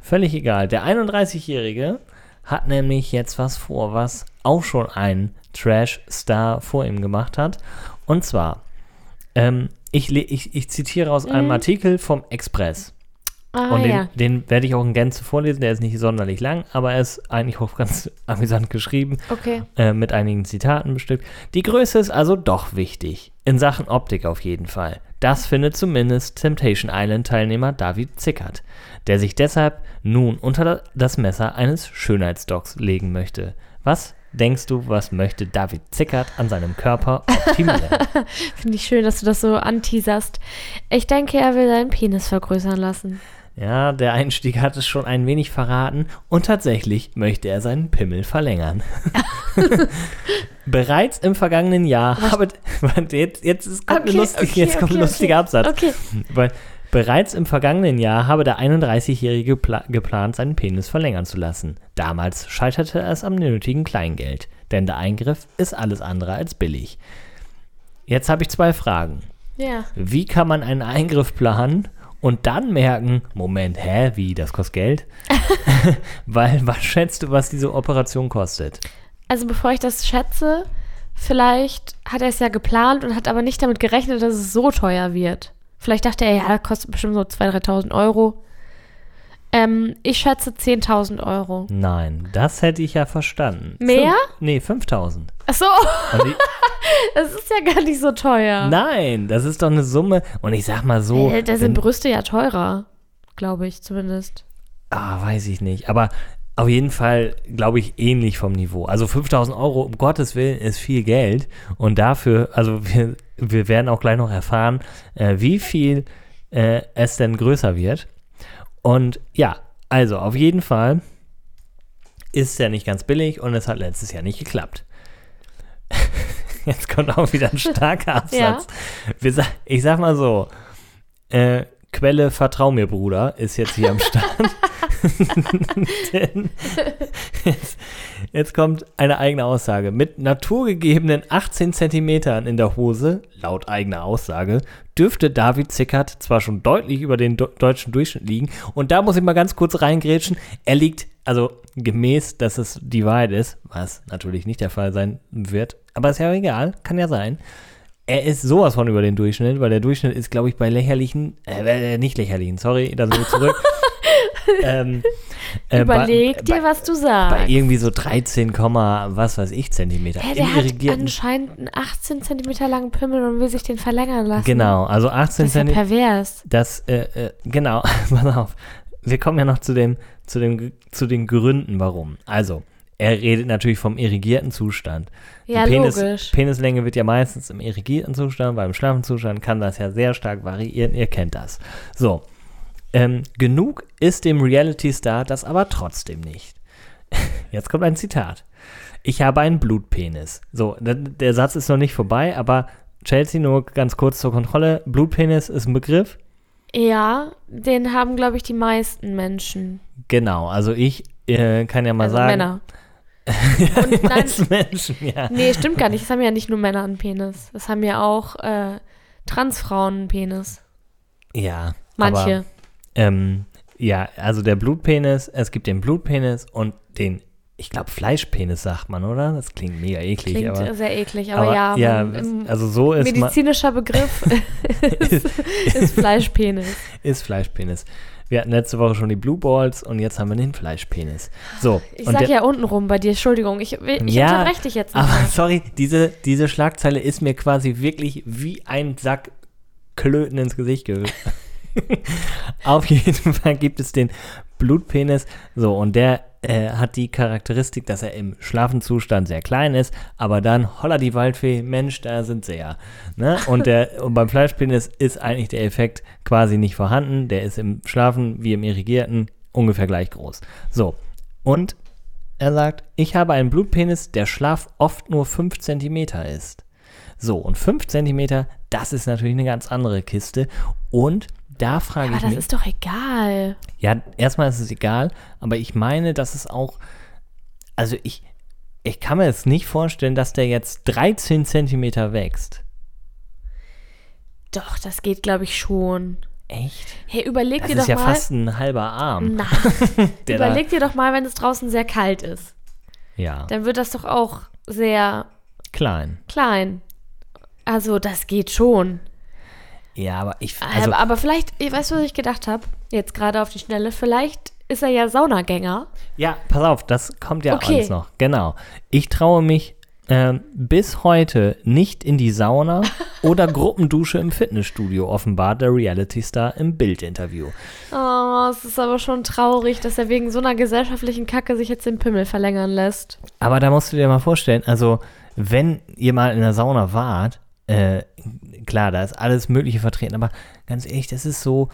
Völlig egal. Der 31-Jährige hat nämlich jetzt was vor, was auch schon ein Trash-Star vor ihm gemacht hat. Und zwar, ähm, ich, ich, ich zitiere aus einem Artikel vom Express. Ah, Und den, ja. den werde ich auch in Gänze vorlesen. Der ist nicht sonderlich lang, aber er ist eigentlich auch ganz amüsant geschrieben Okay. äh, mit einigen Zitaten bestückt. Die Größe ist also doch wichtig. In Sachen Optik auf jeden Fall. Das findet zumindest Temptation Island-Teilnehmer David Zickert, der sich deshalb nun unter das Messer eines Schönheitsdocs legen möchte. Was denkst du, was möchte David Zickert an seinem Körper optimieren? Finde ich schön, dass du das so anteaserst. Ich denke, er will seinen Penis vergrößern lassen. ja, der Einstieg hat es schon ein wenig verraten und tatsächlich möchte er seinen Pimmel verlängern. Bereits im vergangenen Jahr habe jetzt, jetzt kommt, Okay, ein lustig, okay, jetzt kommt ein okay, lustiger. Absatz. Okay. Weil bereits im vergangenen Jahr habe der 31-Jährige gepla geplant, seinen Penis verlängern zu lassen. Damals scheiterte es am nötigen Kleingeld, denn der Eingriff ist alles andere als billig. Jetzt habe ich zwei Fragen. Ja. Wie kann man einen Eingriff planen und dann merken, Moment, hä, wie, das kostet Geld? Weil, was schätzt du, was diese Operation kostet? Also bevor ich das schätze, vielleicht hat er es ja geplant und hat aber nicht damit gerechnet, dass es so teuer wird. Vielleicht dachte er, ja, das kostet bestimmt so 2.000, 3.000 Euro. Ähm, ich schätze 10.000 Euro. Nein, das hätte ich ja verstanden. Mehr? Fünf, nee, 5000. Ach so, ich, das ist ja gar nicht so teuer. Nein, das ist doch eine Summe. Und ich sag mal so. Äh, da sind Brüste ja teurer, glaube ich zumindest. ah, weiß ich nicht. Aber auf jeden Fall, glaube ich, ähnlich vom Niveau. Also 5000 Euro, um Gottes Willen, ist viel Geld. Und dafür, also wir, wir werden auch gleich noch erfahren, äh, wie viel äh, es denn größer wird. Und ja, Also, auf jeden Fall ist ja nicht ganz billig und es hat letztes Jahr nicht geklappt. Jetzt kommt auch wieder ein starker Absatz. Ja. Wir ich sag mal so, äh, Quelle Vertrau mir, Bruder, ist jetzt hier am Start. Denn jetzt, jetzt kommt eine eigene Aussage. Mit naturgegebenen 18 Zentimetern in der Hose, laut eigener Aussage, dürfte David Zickert zwar schon deutlich über den do deutschen Durchschnitt liegen. Und da muss ich mal ganz kurz reingrätschen. Er liegt, also gemäß, dass es die Wahrheit ist, was natürlich nicht der Fall sein wird, aber ist ja egal, kann ja sein. Er ist sowas von über den Durchschnitt, weil der Durchschnitt ist, glaube ich, bei lächerlichen, äh, nicht lächerlichen, sorry, da sind wir zurück. ähm, äh, Überleg bei, dir, bei, was du sagst. bei irgendwie so 13, was weiß ich, Zentimeter. Hä, der hat anscheinend einen 18 Zentimeter langen Pimmel und will sich den verlängern lassen. Genau, also 18 Das ist ja Zentimeter. pervers. Das, äh, äh, genau, pass auf. Wir kommen ja noch zu, dem, zu, dem, zu den Gründen, warum. Also, er redet natürlich vom irrigierten Zustand. Die Ja, Penis, logisch. Penislänge wird ja meistens im irrigierten Zustand, beim schlaffen Zustand kann das ja sehr stark variieren, ihr kennt das. So, ähm, genug ist dem Reality-Star das aber trotzdem nicht. Jetzt kommt ein Zitat. Ich habe einen Blutpenis. So, der, der Satz ist noch nicht vorbei, aber Chelsea nur ganz kurz zur Kontrolle. Blutpenis ist ein Begriff. Ja, den haben, glaube ich, die meisten Menschen. Genau, also ich äh, kann ja mal also sagen. Männer. Und nein, Menschen, ja. nee, stimmt gar nicht. Es haben ja nicht nur Männer einen Penis. Es haben ja auch äh, Transfrauen einen Penis. Ja. Manche. Aber, ähm, ja, also der Blutpenis, es gibt den Blutpenis und den, ich glaube, Fleischpenis sagt man, oder? Das klingt mega eklig, Klingt aber. sehr eklig, aber, ja, ja, man, also so ist, medizinischer Begriff ist, ist Fleischpenis. ist Fleischpenis. Wir hatten letzte Woche schon die Blue Balls und jetzt haben wir den Fleischpenis. So. Ich sag ja untenrum bei dir, Entschuldigung, ich, ich Ja, unterbreche dich jetzt Aber nochmal. sorry, diese, diese Schlagzeile ist mir quasi wirklich wie ein Sack Klöten ins Gesicht gehüllt. Auf jeden Fall gibt es den Blutpenis. So, und der äh, hat die Charakteristik, dass er im Schlafenzustand sehr klein ist, aber dann, holla die Waldfee, Mensch, da sind sie ja. Ne? Und, der, und beim Fleischpenis ist eigentlich der Effekt quasi nicht vorhanden. Der ist im Schlafen wie im Irrigierten ungefähr gleich groß. So, und er sagt, ich habe einen Blutpenis, der Schlaf oft nur 5 cm ist. So, und 5 cm, das ist natürlich eine ganz andere Kiste. Und da frage Aber ich das mich. ist doch egal. Ja, erstmal ist es egal, aber ich meine, dass es auch. Also ich, ich kann mir jetzt nicht vorstellen, dass der jetzt 13 Zentimeter wächst. Doch, das geht, glaube ich, schon. Echt? Hey, überleg Das dir ist doch ja mal. fast ein halber Arm. Na, überleg dir doch mal, wenn es draußen sehr kalt ist. ja, Dann wird das doch auch sehr klein. klein. Also, das geht schon. Ja, aber ich. Also, aber, aber vielleicht, ich weiß, was ich gedacht habe, jetzt gerade auf die Schnelle, vielleicht ist er ja Saunagänger. Ja, pass auf, das kommt ja Okay. alles noch. Genau. Ich traue mich ähm, bis heute nicht in die Sauna oder Gruppendusche im Fitnessstudio, offenbart der Reality-Star im Bildinterview. Oh, es ist aber schon traurig, dass er wegen so einer gesellschaftlichen Kacke sich jetzt den Pimmel verlängern lässt. Aber da musst du dir mal vorstellen, also wenn ihr mal in der Sauna wart, äh, klar, da ist alles Mögliche vertreten, aber ganz ehrlich, das ist so,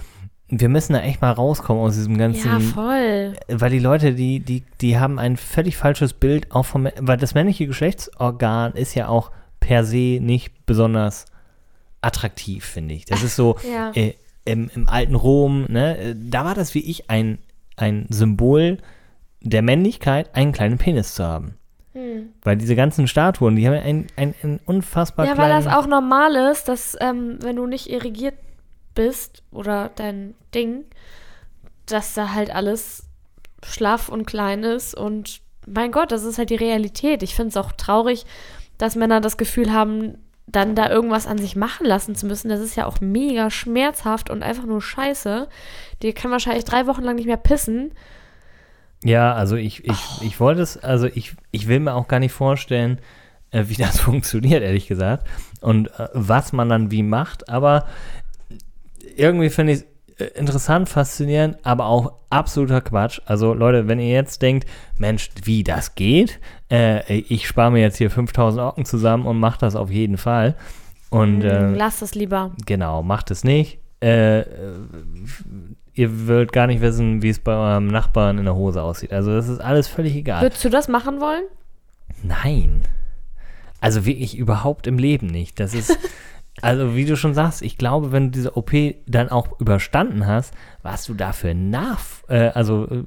wir müssen da echt mal rauskommen aus diesem ganzen Ja, voll. weil die Leute, die, die, die haben ein völlig falsches Bild auch vom, weil das männliche Geschlechtsorgan ist ja auch per se nicht besonders attraktiv, finde ich. Das ist so Ja. äh, im, im alten Rom, ne, da war das wie ich ein, ein Symbol der Männlichkeit, einen kleinen Penis zu haben. Hm. Weil diese ganzen Statuen, die haben ja einen, einen, einen unfassbar Ja, weil das auch normal ist, dass ähm, wenn du nicht irrigiert bist oder dein Ding, dass da halt alles schlaff und klein ist und mein Gott, das ist halt die Realität. Ich finde es auch traurig, dass Männer das Gefühl haben, dann da irgendwas an sich machen lassen zu müssen. Das ist ja auch mega schmerzhaft und einfach nur scheiße. Die kann wahrscheinlich drei Wochen lang nicht mehr pissen. Ja, also ich, ich, Oh. ich wollte es, also ich, ich will mir auch gar nicht vorstellen, äh, wie das funktioniert, ehrlich gesagt. Und äh, was man dann wie macht, aber irgendwie finde ich es äh, interessant, faszinierend, aber auch absoluter Quatsch. Also Leute, wenn ihr jetzt denkt, Mensch, wie das geht, äh, ich spare mir jetzt hier 5000 Ocken zusammen und mache das auf jeden Fall. Und Hm, äh, Lass das lieber. genau, macht es nicht. Äh, äh, ihr wollt gar nicht wissen, wie es bei eurem Nachbarn in der Hose aussieht. Also das ist alles völlig egal. Würdest du das machen wollen? Nein. Also wirklich überhaupt im Leben nicht. Das ist, also wie du schon sagst, ich glaube, wenn du diese OP dann auch überstanden hast, was du da für nach, äh, also äh,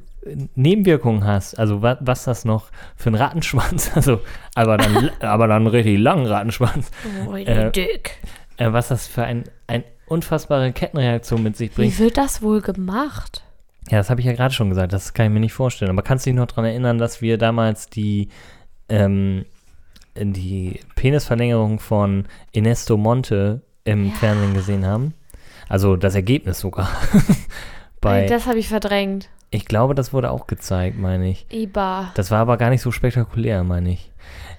Nebenwirkungen hast, also wa was das noch für ein Rattenschwanz, also aber dann, aber dann einen richtig langen Rattenschwanz, Oh, Äh, dick. äh, was das für ein, ein unfassbare Kettenreaktion mit sich bringt. Wie wird das wohl gemacht? Ja, das habe ich ja gerade schon gesagt, das kann ich mir nicht vorstellen. Aber kannst du dich noch daran erinnern, dass wir damals die, ähm, die Penisverlängerung von Ernesto Monte im Ja. Fernsehen gesehen haben? Also das Ergebnis sogar. Bei, das habe ich verdrängt. ich glaube, das wurde auch gezeigt, meine ich. Iba. Das war aber gar nicht so spektakulär, meine ich.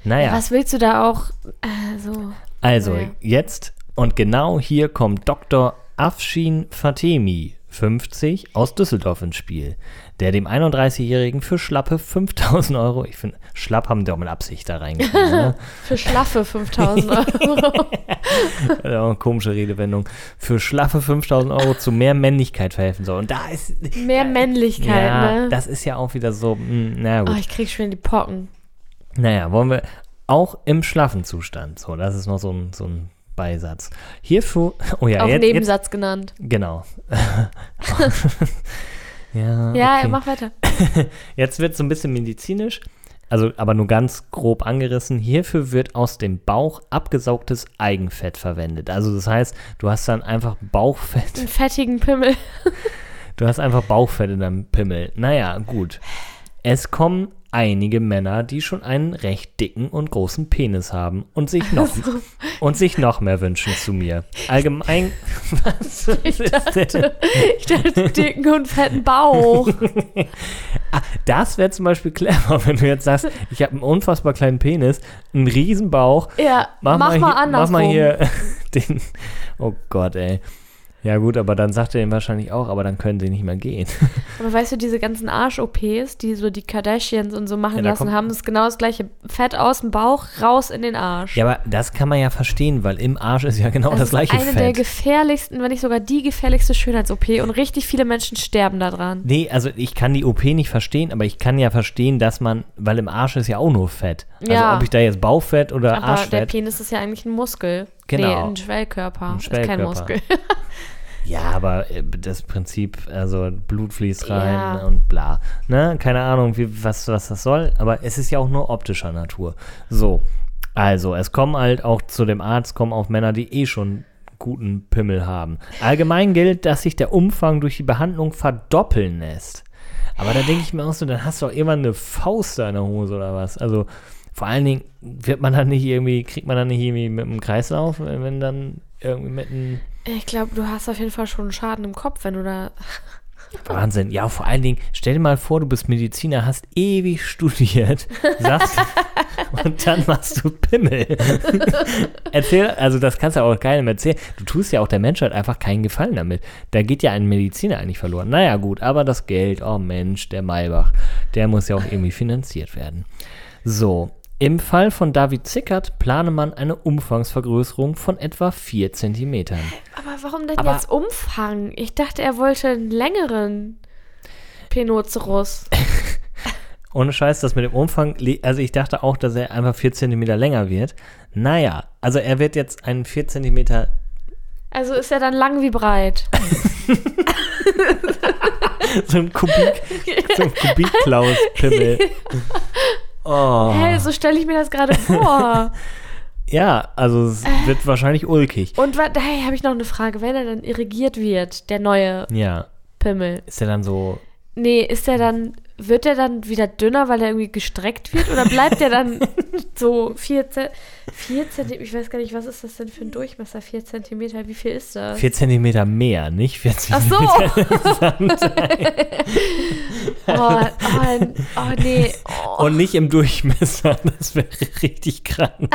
Naja, Was willst du da auch äh, so? also naja. jetzt und genau hier kommt Dr. Afshin Fatemi, 50, aus Düsseldorf ins Spiel, der dem 31-Jährigen für schlappe 5000 Euro, ich finde, schlapp haben die auch mit Absicht da reingegangen, ne? Für schlaffe 5000 Euro. Eine komische Redewendung, für schlaffe 5000 Euro zu mehr Männlichkeit verhelfen soll. Und da ist, Mehr Männlichkeit, ja, ne? das ist ja auch wieder so, mh, na oh, gut. ich krieg schon die Pocken. Naja, wollen wir auch im schlaffen Zustand. So, das ist noch so ein, so ein Beisatz. Hierfür, oh ja, Auch jetzt, jetzt, Nebensatz genannt. genau. ja, Ja, okay. mach weiter. Jetzt wird es so ein bisschen medizinisch, also aber nur ganz grob angerissen. Hierfür wird aus dem Bauch abgesaugtes Eigenfett verwendet. Also das heißt, du hast dann einfach Bauchfett, Einen fettigen Pimmel. du hast einfach Bauchfett in deinem Pimmel. Naja, gut. Es kommen einige Männer, die schon einen recht dicken und großen Penis haben und sich noch, und sich noch mehr wünschen zu mir. Allgemein, was Ich ist dachte, ich dachte, dicken und fetten Bauch. Das wäre zum Beispiel clever, wenn du jetzt sagst, ich habe einen unfassbar kleinen Penis, einen riesen Bauch, Ja, Mach, mach, mal, mal, hier, mach andersrum. mal hier den. Oh Gott, ey. Ja, gut, aber dann sagt er ihm wahrscheinlich auch, aber dann können sie nicht mehr gehen. Aber weißt du, diese ganzen Arsch-OPs, die so die Kardashians und so machen Ja, lassen, haben das genau das gleiche Fett aus dem Bauch raus in den Arsch. Ja, aber das kann man ja verstehen, weil im Arsch ist ja genau das, das gleiche ist eine der Fett. gefährlichsten, wenn nicht sogar die gefährlichste Schönheits-OP und richtig viele Menschen sterben daran. Nee, also ich kann die OP nicht verstehen, aber ich kann ja verstehen, dass man, weil im Arsch ist ja auch nur Fett. Also Ja. ob ich da jetzt Bauchfett oder Aber der Arschfett. Penis ist ja eigentlich ein Muskel. Genau. Nee, ein Schwellkörper. Ein Ist kein Schwellkörper. Muskel. Ja, aber äh, das Prinzip, also Blut fließt rein Ja. und bla. Ne? Keine Ahnung, wie, was, was das soll, aber es ist ja auch nur optischer Natur. So, also es kommen halt auch zu dem Arzt, kommen auch Männer, die eh schon guten Pimmel haben. Allgemein gilt, dass sich der Umfang durch die Behandlung verdoppeln lässt. Aber da denke ich mir auch so, dann hast du auch irgendwann eine Faust in der Hose oder was. Also vor allen Dingen wird man dann nicht irgendwie, kriegt man dann nicht irgendwie mit dem Kreislauf, wenn wenn dann irgendwie mit einem Ich glaube, du hast auf jeden Fall schon Schaden im Kopf, wenn du da. Wahnsinn. Ja, vor allen Dingen, stell dir mal vor, du bist Mediziner, hast ewig studiert, sagst, und dann machst du Pimmel. Erzähl, also das kannst du auch keinem erzählen. Du tust ja auch der Menschheit einfach keinen Gefallen damit. Da geht ja ein Mediziner eigentlich verloren. Naja, gut, aber das Geld, oh Mensch, der Maybach, der muss ja auch irgendwie finanziert werden. So. Im Fall von David Zickert plane man eine Umfangsvergrößerung von etwa 4 Zentimetern. Aber warum denn Aber- jetzt Umfang? Ich dachte, er wollte einen längeren Penocerus. Ohne Scheiß, das mit dem Umfang, also ich dachte auch, dass er einfach 4 cm länger wird. Naja, also er wird jetzt einen 4 cm. Also ist er dann lang wie breit. so ein Kubik, so ein Kubikklaus-Pimmel. Oh. Hä, so stelle ich mir das gerade vor. Ja, also es wird wahrscheinlich ulkig. Und daher habe ich noch eine Frage. Wenn er dann irrigiert wird, der neue Ja, Pimmel. ist er dann so. Nee, ist er dann, wird er dann wieder dünner, weil er irgendwie gestreckt wird? Oder bleibt er dann so 4 Zentimeter? Ich weiß gar nicht, was ist das denn für ein Durchmesser? 4 Zentimeter, wie viel ist das? 4 cm mehr, nicht 4 Ach cm. so! oh, oh, oh, nee. Oh. Und nicht im Durchmesser, das wäre richtig krank.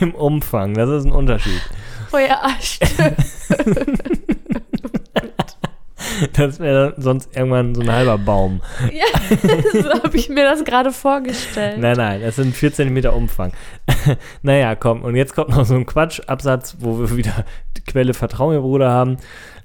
Im Umfang, das ist ein Unterschied. Oh ja, stimmt. Das wäre sonst irgendwann so ein halber Baum. Ja, so habe ich mir das gerade vorgestellt. Nein, nein, das sind 4 cm Umfang. naja, komm, und jetzt kommt noch so ein Quatschabsatz, wo wir wieder die Quelle Vertrauen, ihr Bruder, haben.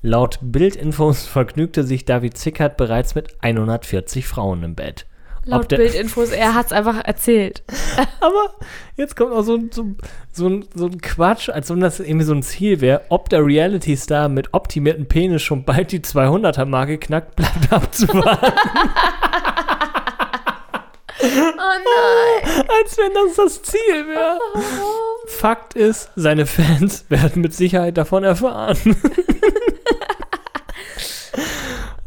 Laut Bildinfos vergnügte sich David Zickert bereits mit 140 Frauen im Bett. Laut Bildinfos, er hat es einfach erzählt. Aber jetzt kommt noch so, ein- so, so, ein, so ein Quatsch, als wenn das irgendwie so ein Ziel wäre. Ob der Reality-Star mit optimiertem Penis schon bald die 200er-Marke knackt, bleibt abzuwarten. Oh nein. als wenn das das Ziel wäre. Fakt ist, seine Fans werden mit Sicherheit davon erfahren.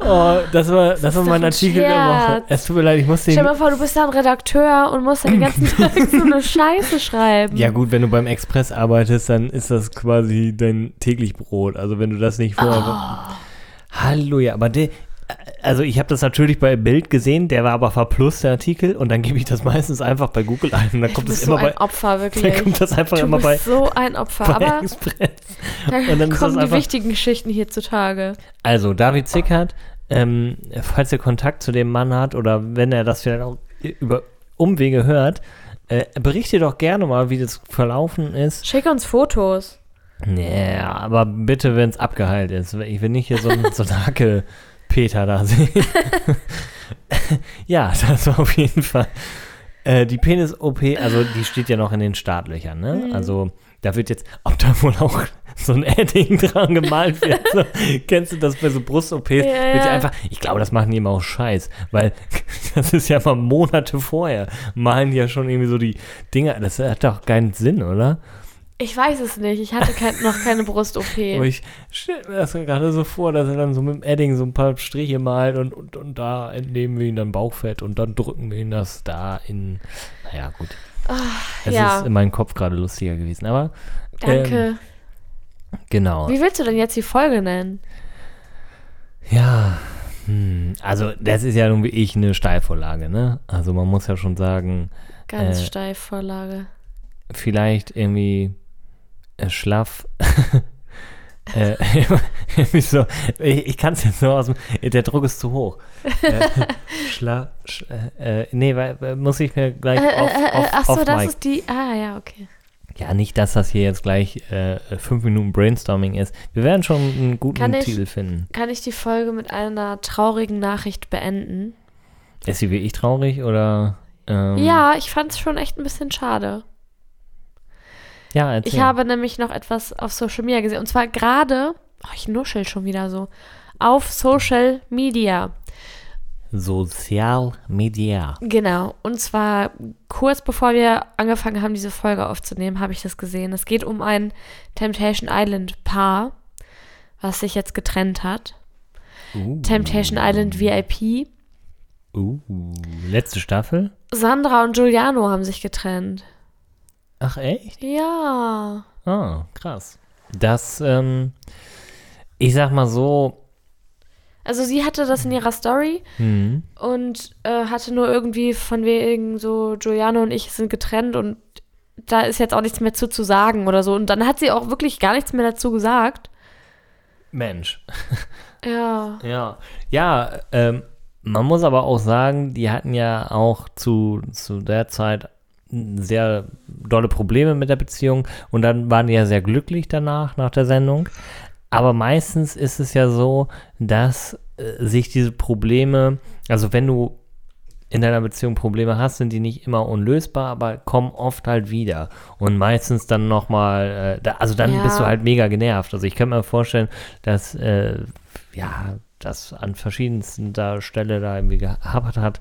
Oh, das war, das, war doch mein ein Artikel der Woche. Scherz. Es tut mir leid, ich muss Stell den. dir mal vor, du bist da ein Redakteur und musst dann den ganzen Tag so eine Scheiße schreiben. Ja gut, wenn du beim Express arbeitest, dann ist das quasi dein täglich Brot. Also wenn du das nicht vorher... Halleluja, aber der... Also ich habe das natürlich bei Bild gesehen, der war aber verplust, der Artikel, und dann gebe ich das meistens einfach bei Google ein und dann kommt das so immer ein bei... Opfer, Dann wirklich. kommt das einfach Du immer bei, bist so ein Opfer. bei Aber Express. da und dann das kommen die einfach- wichtigen Geschichten hier zutage. Also, David Zickert, ähm, falls ihr Kontakt zu dem Mann hat oder wenn er das vielleicht auch über Umwege hört, äh, berichte doch gerne mal, wie das verlaufen ist. Schick uns Fotos. Nee, aber bitte, wenn es abgeheilt ist. Ich will nicht hier so, ein- so einen Hacke-Peter da sehen. ja, das war auf jeden Fall. Äh, die Penis-OP, also die steht ja noch in den Startlöchern, ne? Mhm. Also da wird jetzt, ob da wohl auch so ein Edding dran gemalt wird. So, kennst du das bei so Brust-OPs? Ja, Wird ja ja. einfach, ich glaube, das machen die immer auch Scheiß, weil das ist ja mal Monate vorher, malen die ja schon irgendwie so die Dinger. Das hat doch keinen Sinn, oder? Ich weiß es nicht. Ich hatte kein, noch keine Brust-OP. Ich stelle mir das gerade so vor, dass er dann so mit dem Edding so ein paar Striche malt und, und, und da entnehmen wir ihn dann Bauchfett und dann drücken wir ihn das da in. Naja, gut. Es ja. ist in meinem Kopf gerade lustiger gewesen, aber Danke. genau. Wie willst du denn jetzt die Folge nennen? Ja, hm, also das ist ja nun wie ich eine Steilvorlage, ne? Also man muss ja schon sagen, Ganz Äh, steif Vorlage. vielleicht irgendwie äh, schlaff. äh, so, ich, ich kann es jetzt nur aus dem, der Druck ist zu hoch. Äh, schlaff, sch, äh, äh, nee, weil, weil muss ich mir gleich Äh, auf, äh, äh, auf, ach so, auf das Mic- ist die. Ah, ja, okay. Ja, nicht, dass das hier jetzt gleich äh, fünf Minuten Brainstorming ist. Wir werden schon einen guten Kann ich- Titel finden. Kann ich die Folge mit einer traurigen Nachricht beenden? Ist sie wie ich traurig oder? Ähm, Ja, ich fand es schon echt ein bisschen schade. Ja, erzähl. Ich habe nämlich noch etwas auf Social Media gesehen. Und zwar gerade, oh, ich nuschel schon wieder so, auf Social Media. Sozial Media. Genau. Und zwar kurz bevor wir angefangen haben, diese Folge aufzunehmen, habe ich das gesehen. Es geht um ein Temptation Island Paar, was sich jetzt getrennt hat. Uh, Temptation Island VIP. uh, letzte Staffel? Sandra und Giuliano haben sich getrennt. Ach echt? Ja. Ah, krass. Das, ähm, ich sag mal so, Also sie hatte das in ihrer Story hm, und äh, hatte nur irgendwie von wegen so, Giuliano und ich sind getrennt und da ist jetzt auch nichts mehr zu, zu sagen oder so. Und dann hat sie auch wirklich gar nichts mehr dazu gesagt. Mensch. Ja. Ja, ja, ähm, man muss aber auch sagen, die hatten ja auch zu, zu der Zeit sehr dolle Probleme mit der Beziehung und dann waren die ja sehr glücklich danach, nach der Sendung. Aber meistens ist es ja so, dass äh, sich diese Probleme, also wenn du in deiner Beziehung Probleme hast, sind die nicht immer unlösbar, aber kommen oft halt wieder. Und meistens dann nochmal, äh, da, also dann Ja. bist du halt mega genervt. Also ich kann mir vorstellen, dass, äh, ja, das an verschiedensten da Stelle da irgendwie gehabert hat.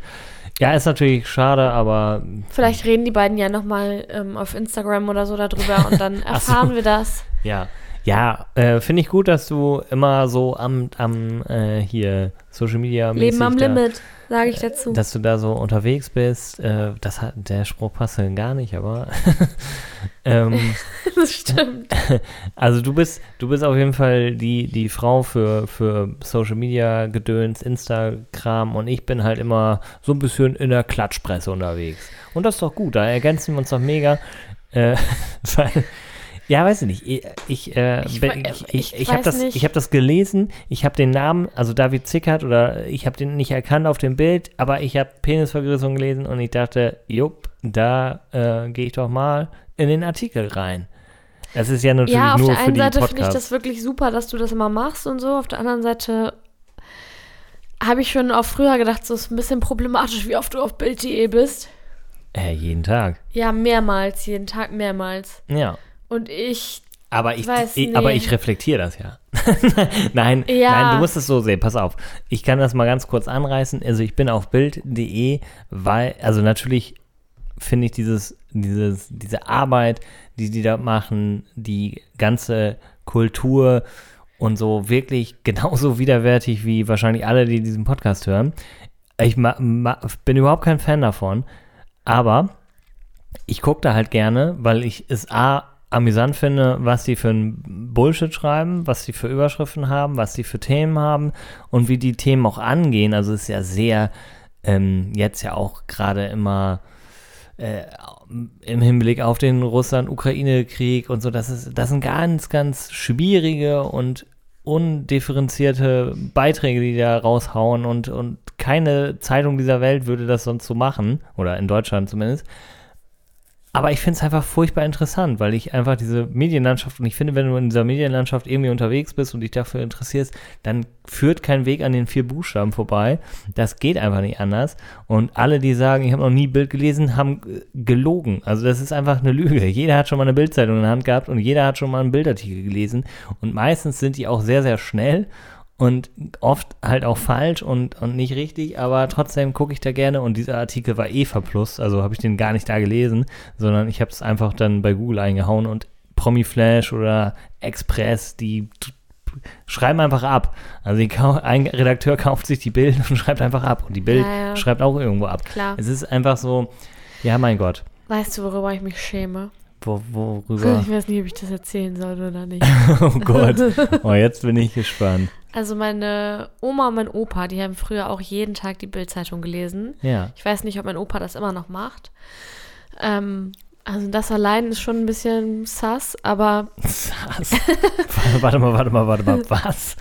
Ja, ist natürlich schade, aber Vielleicht reden die beiden ja nochmal ähm, auf Instagram oder so darüber und dann Ach so. erfahren wir das. ja. Ja, äh, finde ich gut, dass du immer so am, am äh, hier Social Media Leben am da, Limit, sage ich dazu. dass du da so unterwegs bist. Äh, das hat, der Spruch passt ja gar nicht, aber ähm, Das stimmt. also du bist, du bist auf jeden Fall die, die Frau für, für Social Media Gedöns, Instagram und ich bin halt immer so ein bisschen in der Klatschpresse unterwegs. Und das ist doch gut, da ergänzen wir uns doch mega. Äh, weil Ja, weiß ich nicht. Ich, ich, äh, Ich ich, ich ich, habe das, ich hab das gelesen, ich habe den Namen, also David Zickert, oder ich habe den nicht erkannt auf dem Bild, aber ich habe Penisvergrößerung gelesen und ich dachte, jupp, da äh, gehe ich doch mal in den Artikel rein. Das ist ja natürlich Ja, auf nur der für einen Seite finde ich das wirklich super, dass du das immer machst und so. Auf der anderen Seite habe ich schon auch früher gedacht, so ist ein bisschen problematisch, wie oft du auf Bild.de bist. äh, jeden Tag. Ja, mehrmals, jeden Tag mehrmals. Ja. Und ich, Aber ich, Weiß ich, aber ich reflektiere das ja. nein, Ja. nein, du musst es so sehen. Pass auf. Ich kann das mal ganz kurz anreißen. Also ich bin auf Bild.de, weil, also natürlich finde ich dieses, dieses, diese Arbeit, die die da machen, die ganze Kultur und so wirklich genauso widerwärtig wie wahrscheinlich alle, die diesen Podcast hören. Ich bin überhaupt kein Fan davon, aber ich gucke da halt gerne, weil ich es A amüsant finde, was die für ein Bullshit schreiben, was die für Überschriften haben, was die für Themen haben und wie die Themen auch angehen. Also ist ja sehr, ähm, jetzt ja auch gerade immer äh, im Hinblick auf den Russland-Ukraine-Krieg und so, das, ist, das sind ganz, ganz schwierige und undifferenzierte Beiträge, die da raushauen und, und keine Zeitung dieser Welt würde das sonst so machen, oder in Deutschland zumindest. Aber ich finde es einfach furchtbar interessant, weil ich einfach diese Medienlandschaft, und ich finde, wenn du in dieser Medienlandschaft irgendwie unterwegs bist und dich dafür interessierst, dann führt kein Weg an den vier Buchstaben vorbei. Das geht einfach nicht anders. Und alle, die sagen, ich habe noch nie Bild gelesen, haben äh, gelogen. Also das ist einfach eine Lüge. Jeder hat schon mal eine Bildzeitung in der Hand gehabt und jeder hat schon mal einen Bildartikel gelesen. Und meistens sind die auch sehr, sehr schnell und oft halt auch falsch und, und nicht richtig, aber trotzdem gucke ich da gerne und dieser Artikel war eh verplust, also habe ich den gar nicht da gelesen, sondern ich habe es einfach dann bei Google eingehauen und Promiflash oder Express, die schreiben einfach ab. Also ein Redakteur kauft sich die Bild und schreibt einfach ab und die Bild Ja, ja. schreibt auch irgendwo ab. klar. Es ist einfach so, ja mein Gott, Weißt du, worüber ich mich schäme? Wo, worüber? Ich weiß nicht, ob ich das erzählen soll oder nicht. oh Gott, oh jetzt bin ich gespannt. Also meine Oma und mein Opa, die haben früher auch jeden Tag die Bildzeitung gelesen. Ja. Ich weiß nicht, ob mein Opa das immer noch macht. Ähm, also das allein ist schon ein bisschen sass, aber Was? warte mal, warte mal, warte mal, was?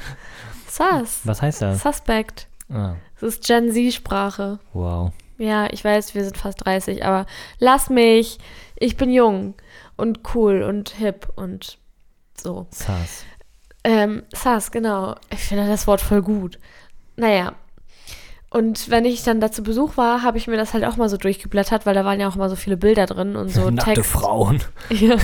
sass. Was heißt das? Suspect. Ah, Das ist Gen Z-Sprache. wow. Ja, ich weiß, wir sind fast 30, aber lass mich. Ich bin jung und cool und hip und so. Sass. Ähm, Sass, genau. Ich finde das Wort voll gut. Naja. Und wenn ich dann da zu Besuch war, habe ich mir das halt auch mal so durchgeblättert, weil da waren ja auch immer so viele Bilder drin und so Nackte Text. Frauen. Ja.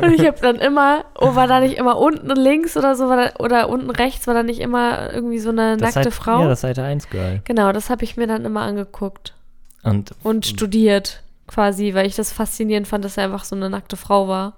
und ich habe dann immer, oh, war da nicht immer unten links oder so, war da, oder unten rechts, war da nicht immer irgendwie so eine Das nackte Seite- Frau? Ja, das Seite 1 Girl. genau, das habe ich mir dann immer angeguckt Und und studiert quasi, weil ich das faszinierend fand, dass er einfach so eine nackte Frau war.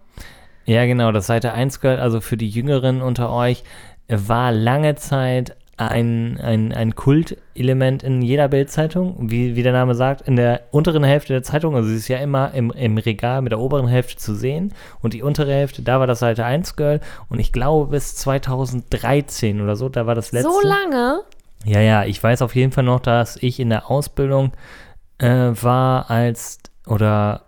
ja, genau, das Seite 1 Girl, also für die Jüngeren unter euch, war lange Zeit ein, ein, ein Kultelement in jeder Bildzeitung, wie, wie der Name sagt, in der unteren Hälfte der Zeitung, also sie ist ja immer im, im Regal mit der oberen Hälfte zu sehen und die untere Hälfte, da war das Seite 1 Girl und ich glaube bis 2013 oder so, da war das letzte. So lange? Ja, ja, ich weiß auf jeden Fall noch, dass ich in der Ausbildung äh, war als oder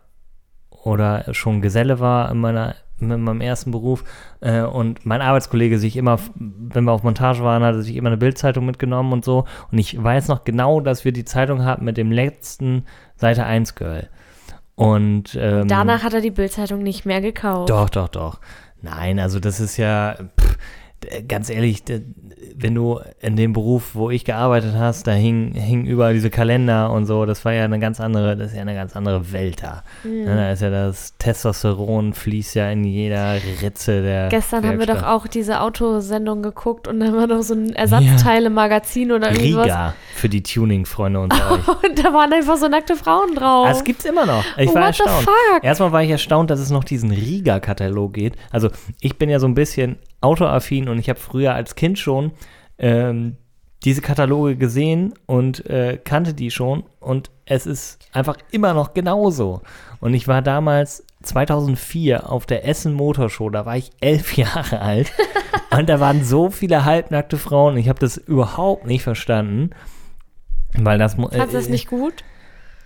oder schon Geselle war in meiner in meinem ersten Beruf äh, und mein Arbeitskollege sich immer, wenn wir auf Montage waren, hat er sich immer eine Bildzeitung mitgenommen und so und ich weiß noch genau, dass wir die Zeitung hatten mit dem letzten Seite 1 Girl und ähm, Danach hat er die Bildzeitung nicht mehr gekauft. doch, doch, doch. Nein, also das ist ja, pff, ganz ehrlich, wenn du in dem Beruf, wo ich gearbeitet hast, da hingen hing überall diese Kalender und so, das war ja eine ganz andere, das ist ja eine ganz andere Welt da. Hm. Ne, da ist ja das Testosteron fließt ja in jeder Ritze der Gestern haben wir doch Werkstatt. auch diese Autosendung geguckt und dann war noch so ein Ersatzteile-Magazin oder irgendwie sowas. Riga für die Tuning-Freunde unter euch. Und da waren einfach so nackte Frauen drauf. Ah, Es gibt's immer noch. Ich war What the erstaunt. fuck? Erstmal war ich erstaunt, dass es noch diesen Riga-Katalog geht. Also ich bin ja so ein bisschen autoaffin und ich habe früher als Kind schon ähm, diese Kataloge gesehen und äh, kannte die schon und es ist einfach immer noch genauso. Und ich war damals 2004 auf der Essen Motorshow, da war ich elf Jahre alt und da waren so viele halbnackte Frauen. Ich habe das überhaupt nicht verstanden, weil das mo- Fandst du das äh, nicht gut?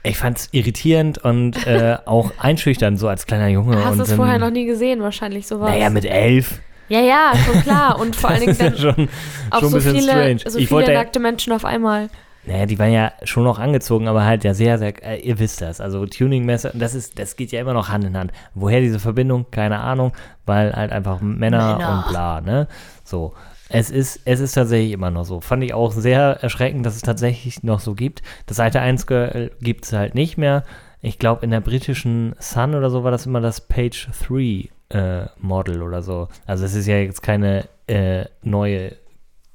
Ich fand's irritierend und äh, auch einschüchternd, so als kleiner Junge. Hast du es vorher noch nie gesehen, wahrscheinlich sowas. Naja, mit elf. Ja, ja, schon klar. Und vor allen Dingen ist ja dann schon, auch schon so ein bisschen viele, strange. so ich viele wollte, nackte Menschen auf einmal. naja, die waren ja schon noch angezogen, aber halt ja sehr, sehr, äh, ihr wisst das. Also Tuning-Messer, das ist, das geht ja immer noch Hand in Hand. Woher diese Verbindung? Keine Ahnung, weil halt einfach Männer, Männer. und bla, ne? So. Es ist, es ist tatsächlich immer noch so. Fand ich auch sehr erschreckend, dass es tatsächlich noch so gibt. Das alte 1 gibt es halt nicht mehr. Ich glaube, in der britischen Sun oder so war das immer das Page 3 äh, Model oder so. Also es ist ja jetzt keine äh, neue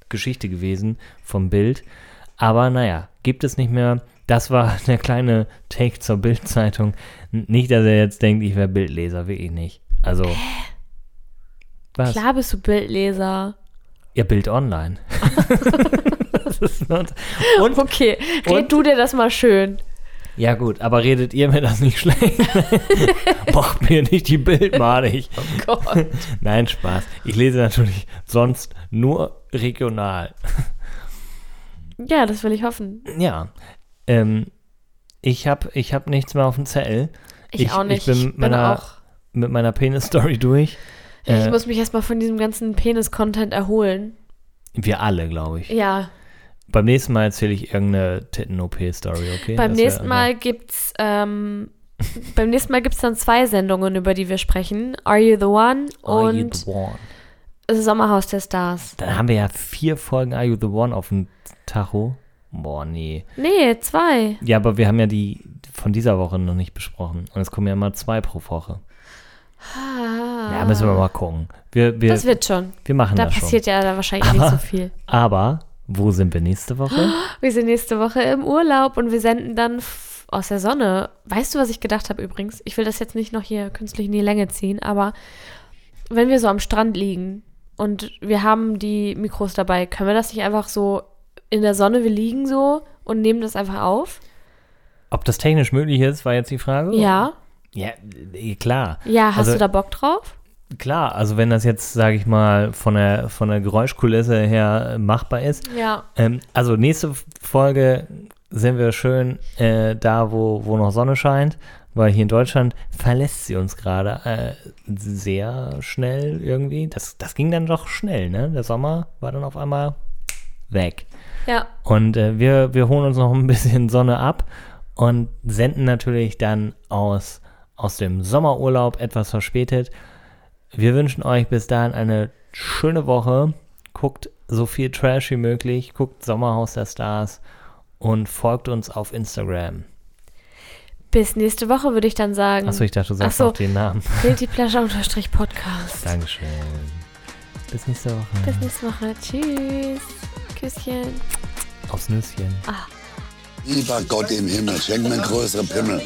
Geschichte gewesen vom Bild. Aber naja, gibt es nicht mehr. Das war der kleine Take zur Bildzeitung. Nicht, dass er jetzt denkt, ich wäre Bildleser, wirklich nicht. Also. Was? Klar bist du Bildleser. Ihr Bild online. das ist not und Okay, red Und? du dir das mal schön. Ja gut, aber redet ihr mir das nicht schlecht? Macht mir nicht die Bild malig. Oh Gott. Nein, Spaß. Ich lese natürlich sonst nur regional. Ja, das will ich hoffen. Ja. Ähm, ich habe ich hab nichts mehr auf dem Zettel. Ich, Ich- auch ich nicht. bin Ich bin, meiner- auch. Mit meiner Penis-Story durch. Ich Äh, muss mich erstmal von diesem ganzen Penis-Content erholen. wir alle, glaube ich. Ja, Beim nächsten Mal erzähle ich irgendeine Titten-OP-Story, okay? beim Das nächsten Mal gibt's ähm, beim nächsten Mal gibt's dann zwei Sendungen, über die wir sprechen. Are You the One Are you und the one? Sommerhaus der Stars. Dann haben wir ja vier Folgen Are You the One auf dem Tacho. Boah, nee. Nee, zwei. Ja, aber wir haben ja die von dieser Woche noch nicht besprochen. Und es kommen ja immer zwei pro Woche. Ah, Ja, müssen wir mal gucken. Wir, wir, das wird schon. wir machen Da das schon. passiert ja dann wahrscheinlich nicht Aber- so viel. Aber wo sind wir nächste Woche? Wir sind nächste Woche im Urlaub und wir senden dann aus der Sonne. Weißt du, was ich gedacht habe übrigens? Ich will das jetzt nicht noch hier künstlich in die Länge ziehen, aber wenn wir so am Strand liegen und wir haben die Mikros dabei, können wir das nicht einfach so in der Sonne, wir liegen so und nehmen das einfach auf? Ob das technisch möglich ist, war jetzt die Frage. Ja. Ja, klar. Ja, hast Also- du da Bock drauf? Klar, also wenn das jetzt, sage ich mal, von der, von der Geräuschkulisse her machbar ist. Ja. Ähm, also nächste Folge sind wir schön äh, da, wo, wo noch Sonne scheint, weil hier in Deutschland verlässt sie uns gerade äh, sehr schnell irgendwie. Das, das ging dann doch schnell, ne? Der Sommer war dann auf einmal weg. Ja. Und äh, wir, wir holen uns noch ein bisschen Sonne ab und senden natürlich dann aus, aus dem Sommerurlaub etwas verspätet. Wir wünschen euch bis dahin eine schöne Woche. Guckt so viel Trash wie möglich. Guckt Sommerhaus der Stars und folgt uns auf Instagram. Bis nächste Woche würde ich dann sagen. Achso, ich dachte, du sagst Ach so. noch den Namen. Guilty Pleasure unterstrich Podcast. Dankeschön. Bis nächste Woche. Bis nächste Woche. Tschüss. Küsschen. Aufs Nüsschen. Lieber Gott im Himmel, schenk mir einen größeren Pimmel.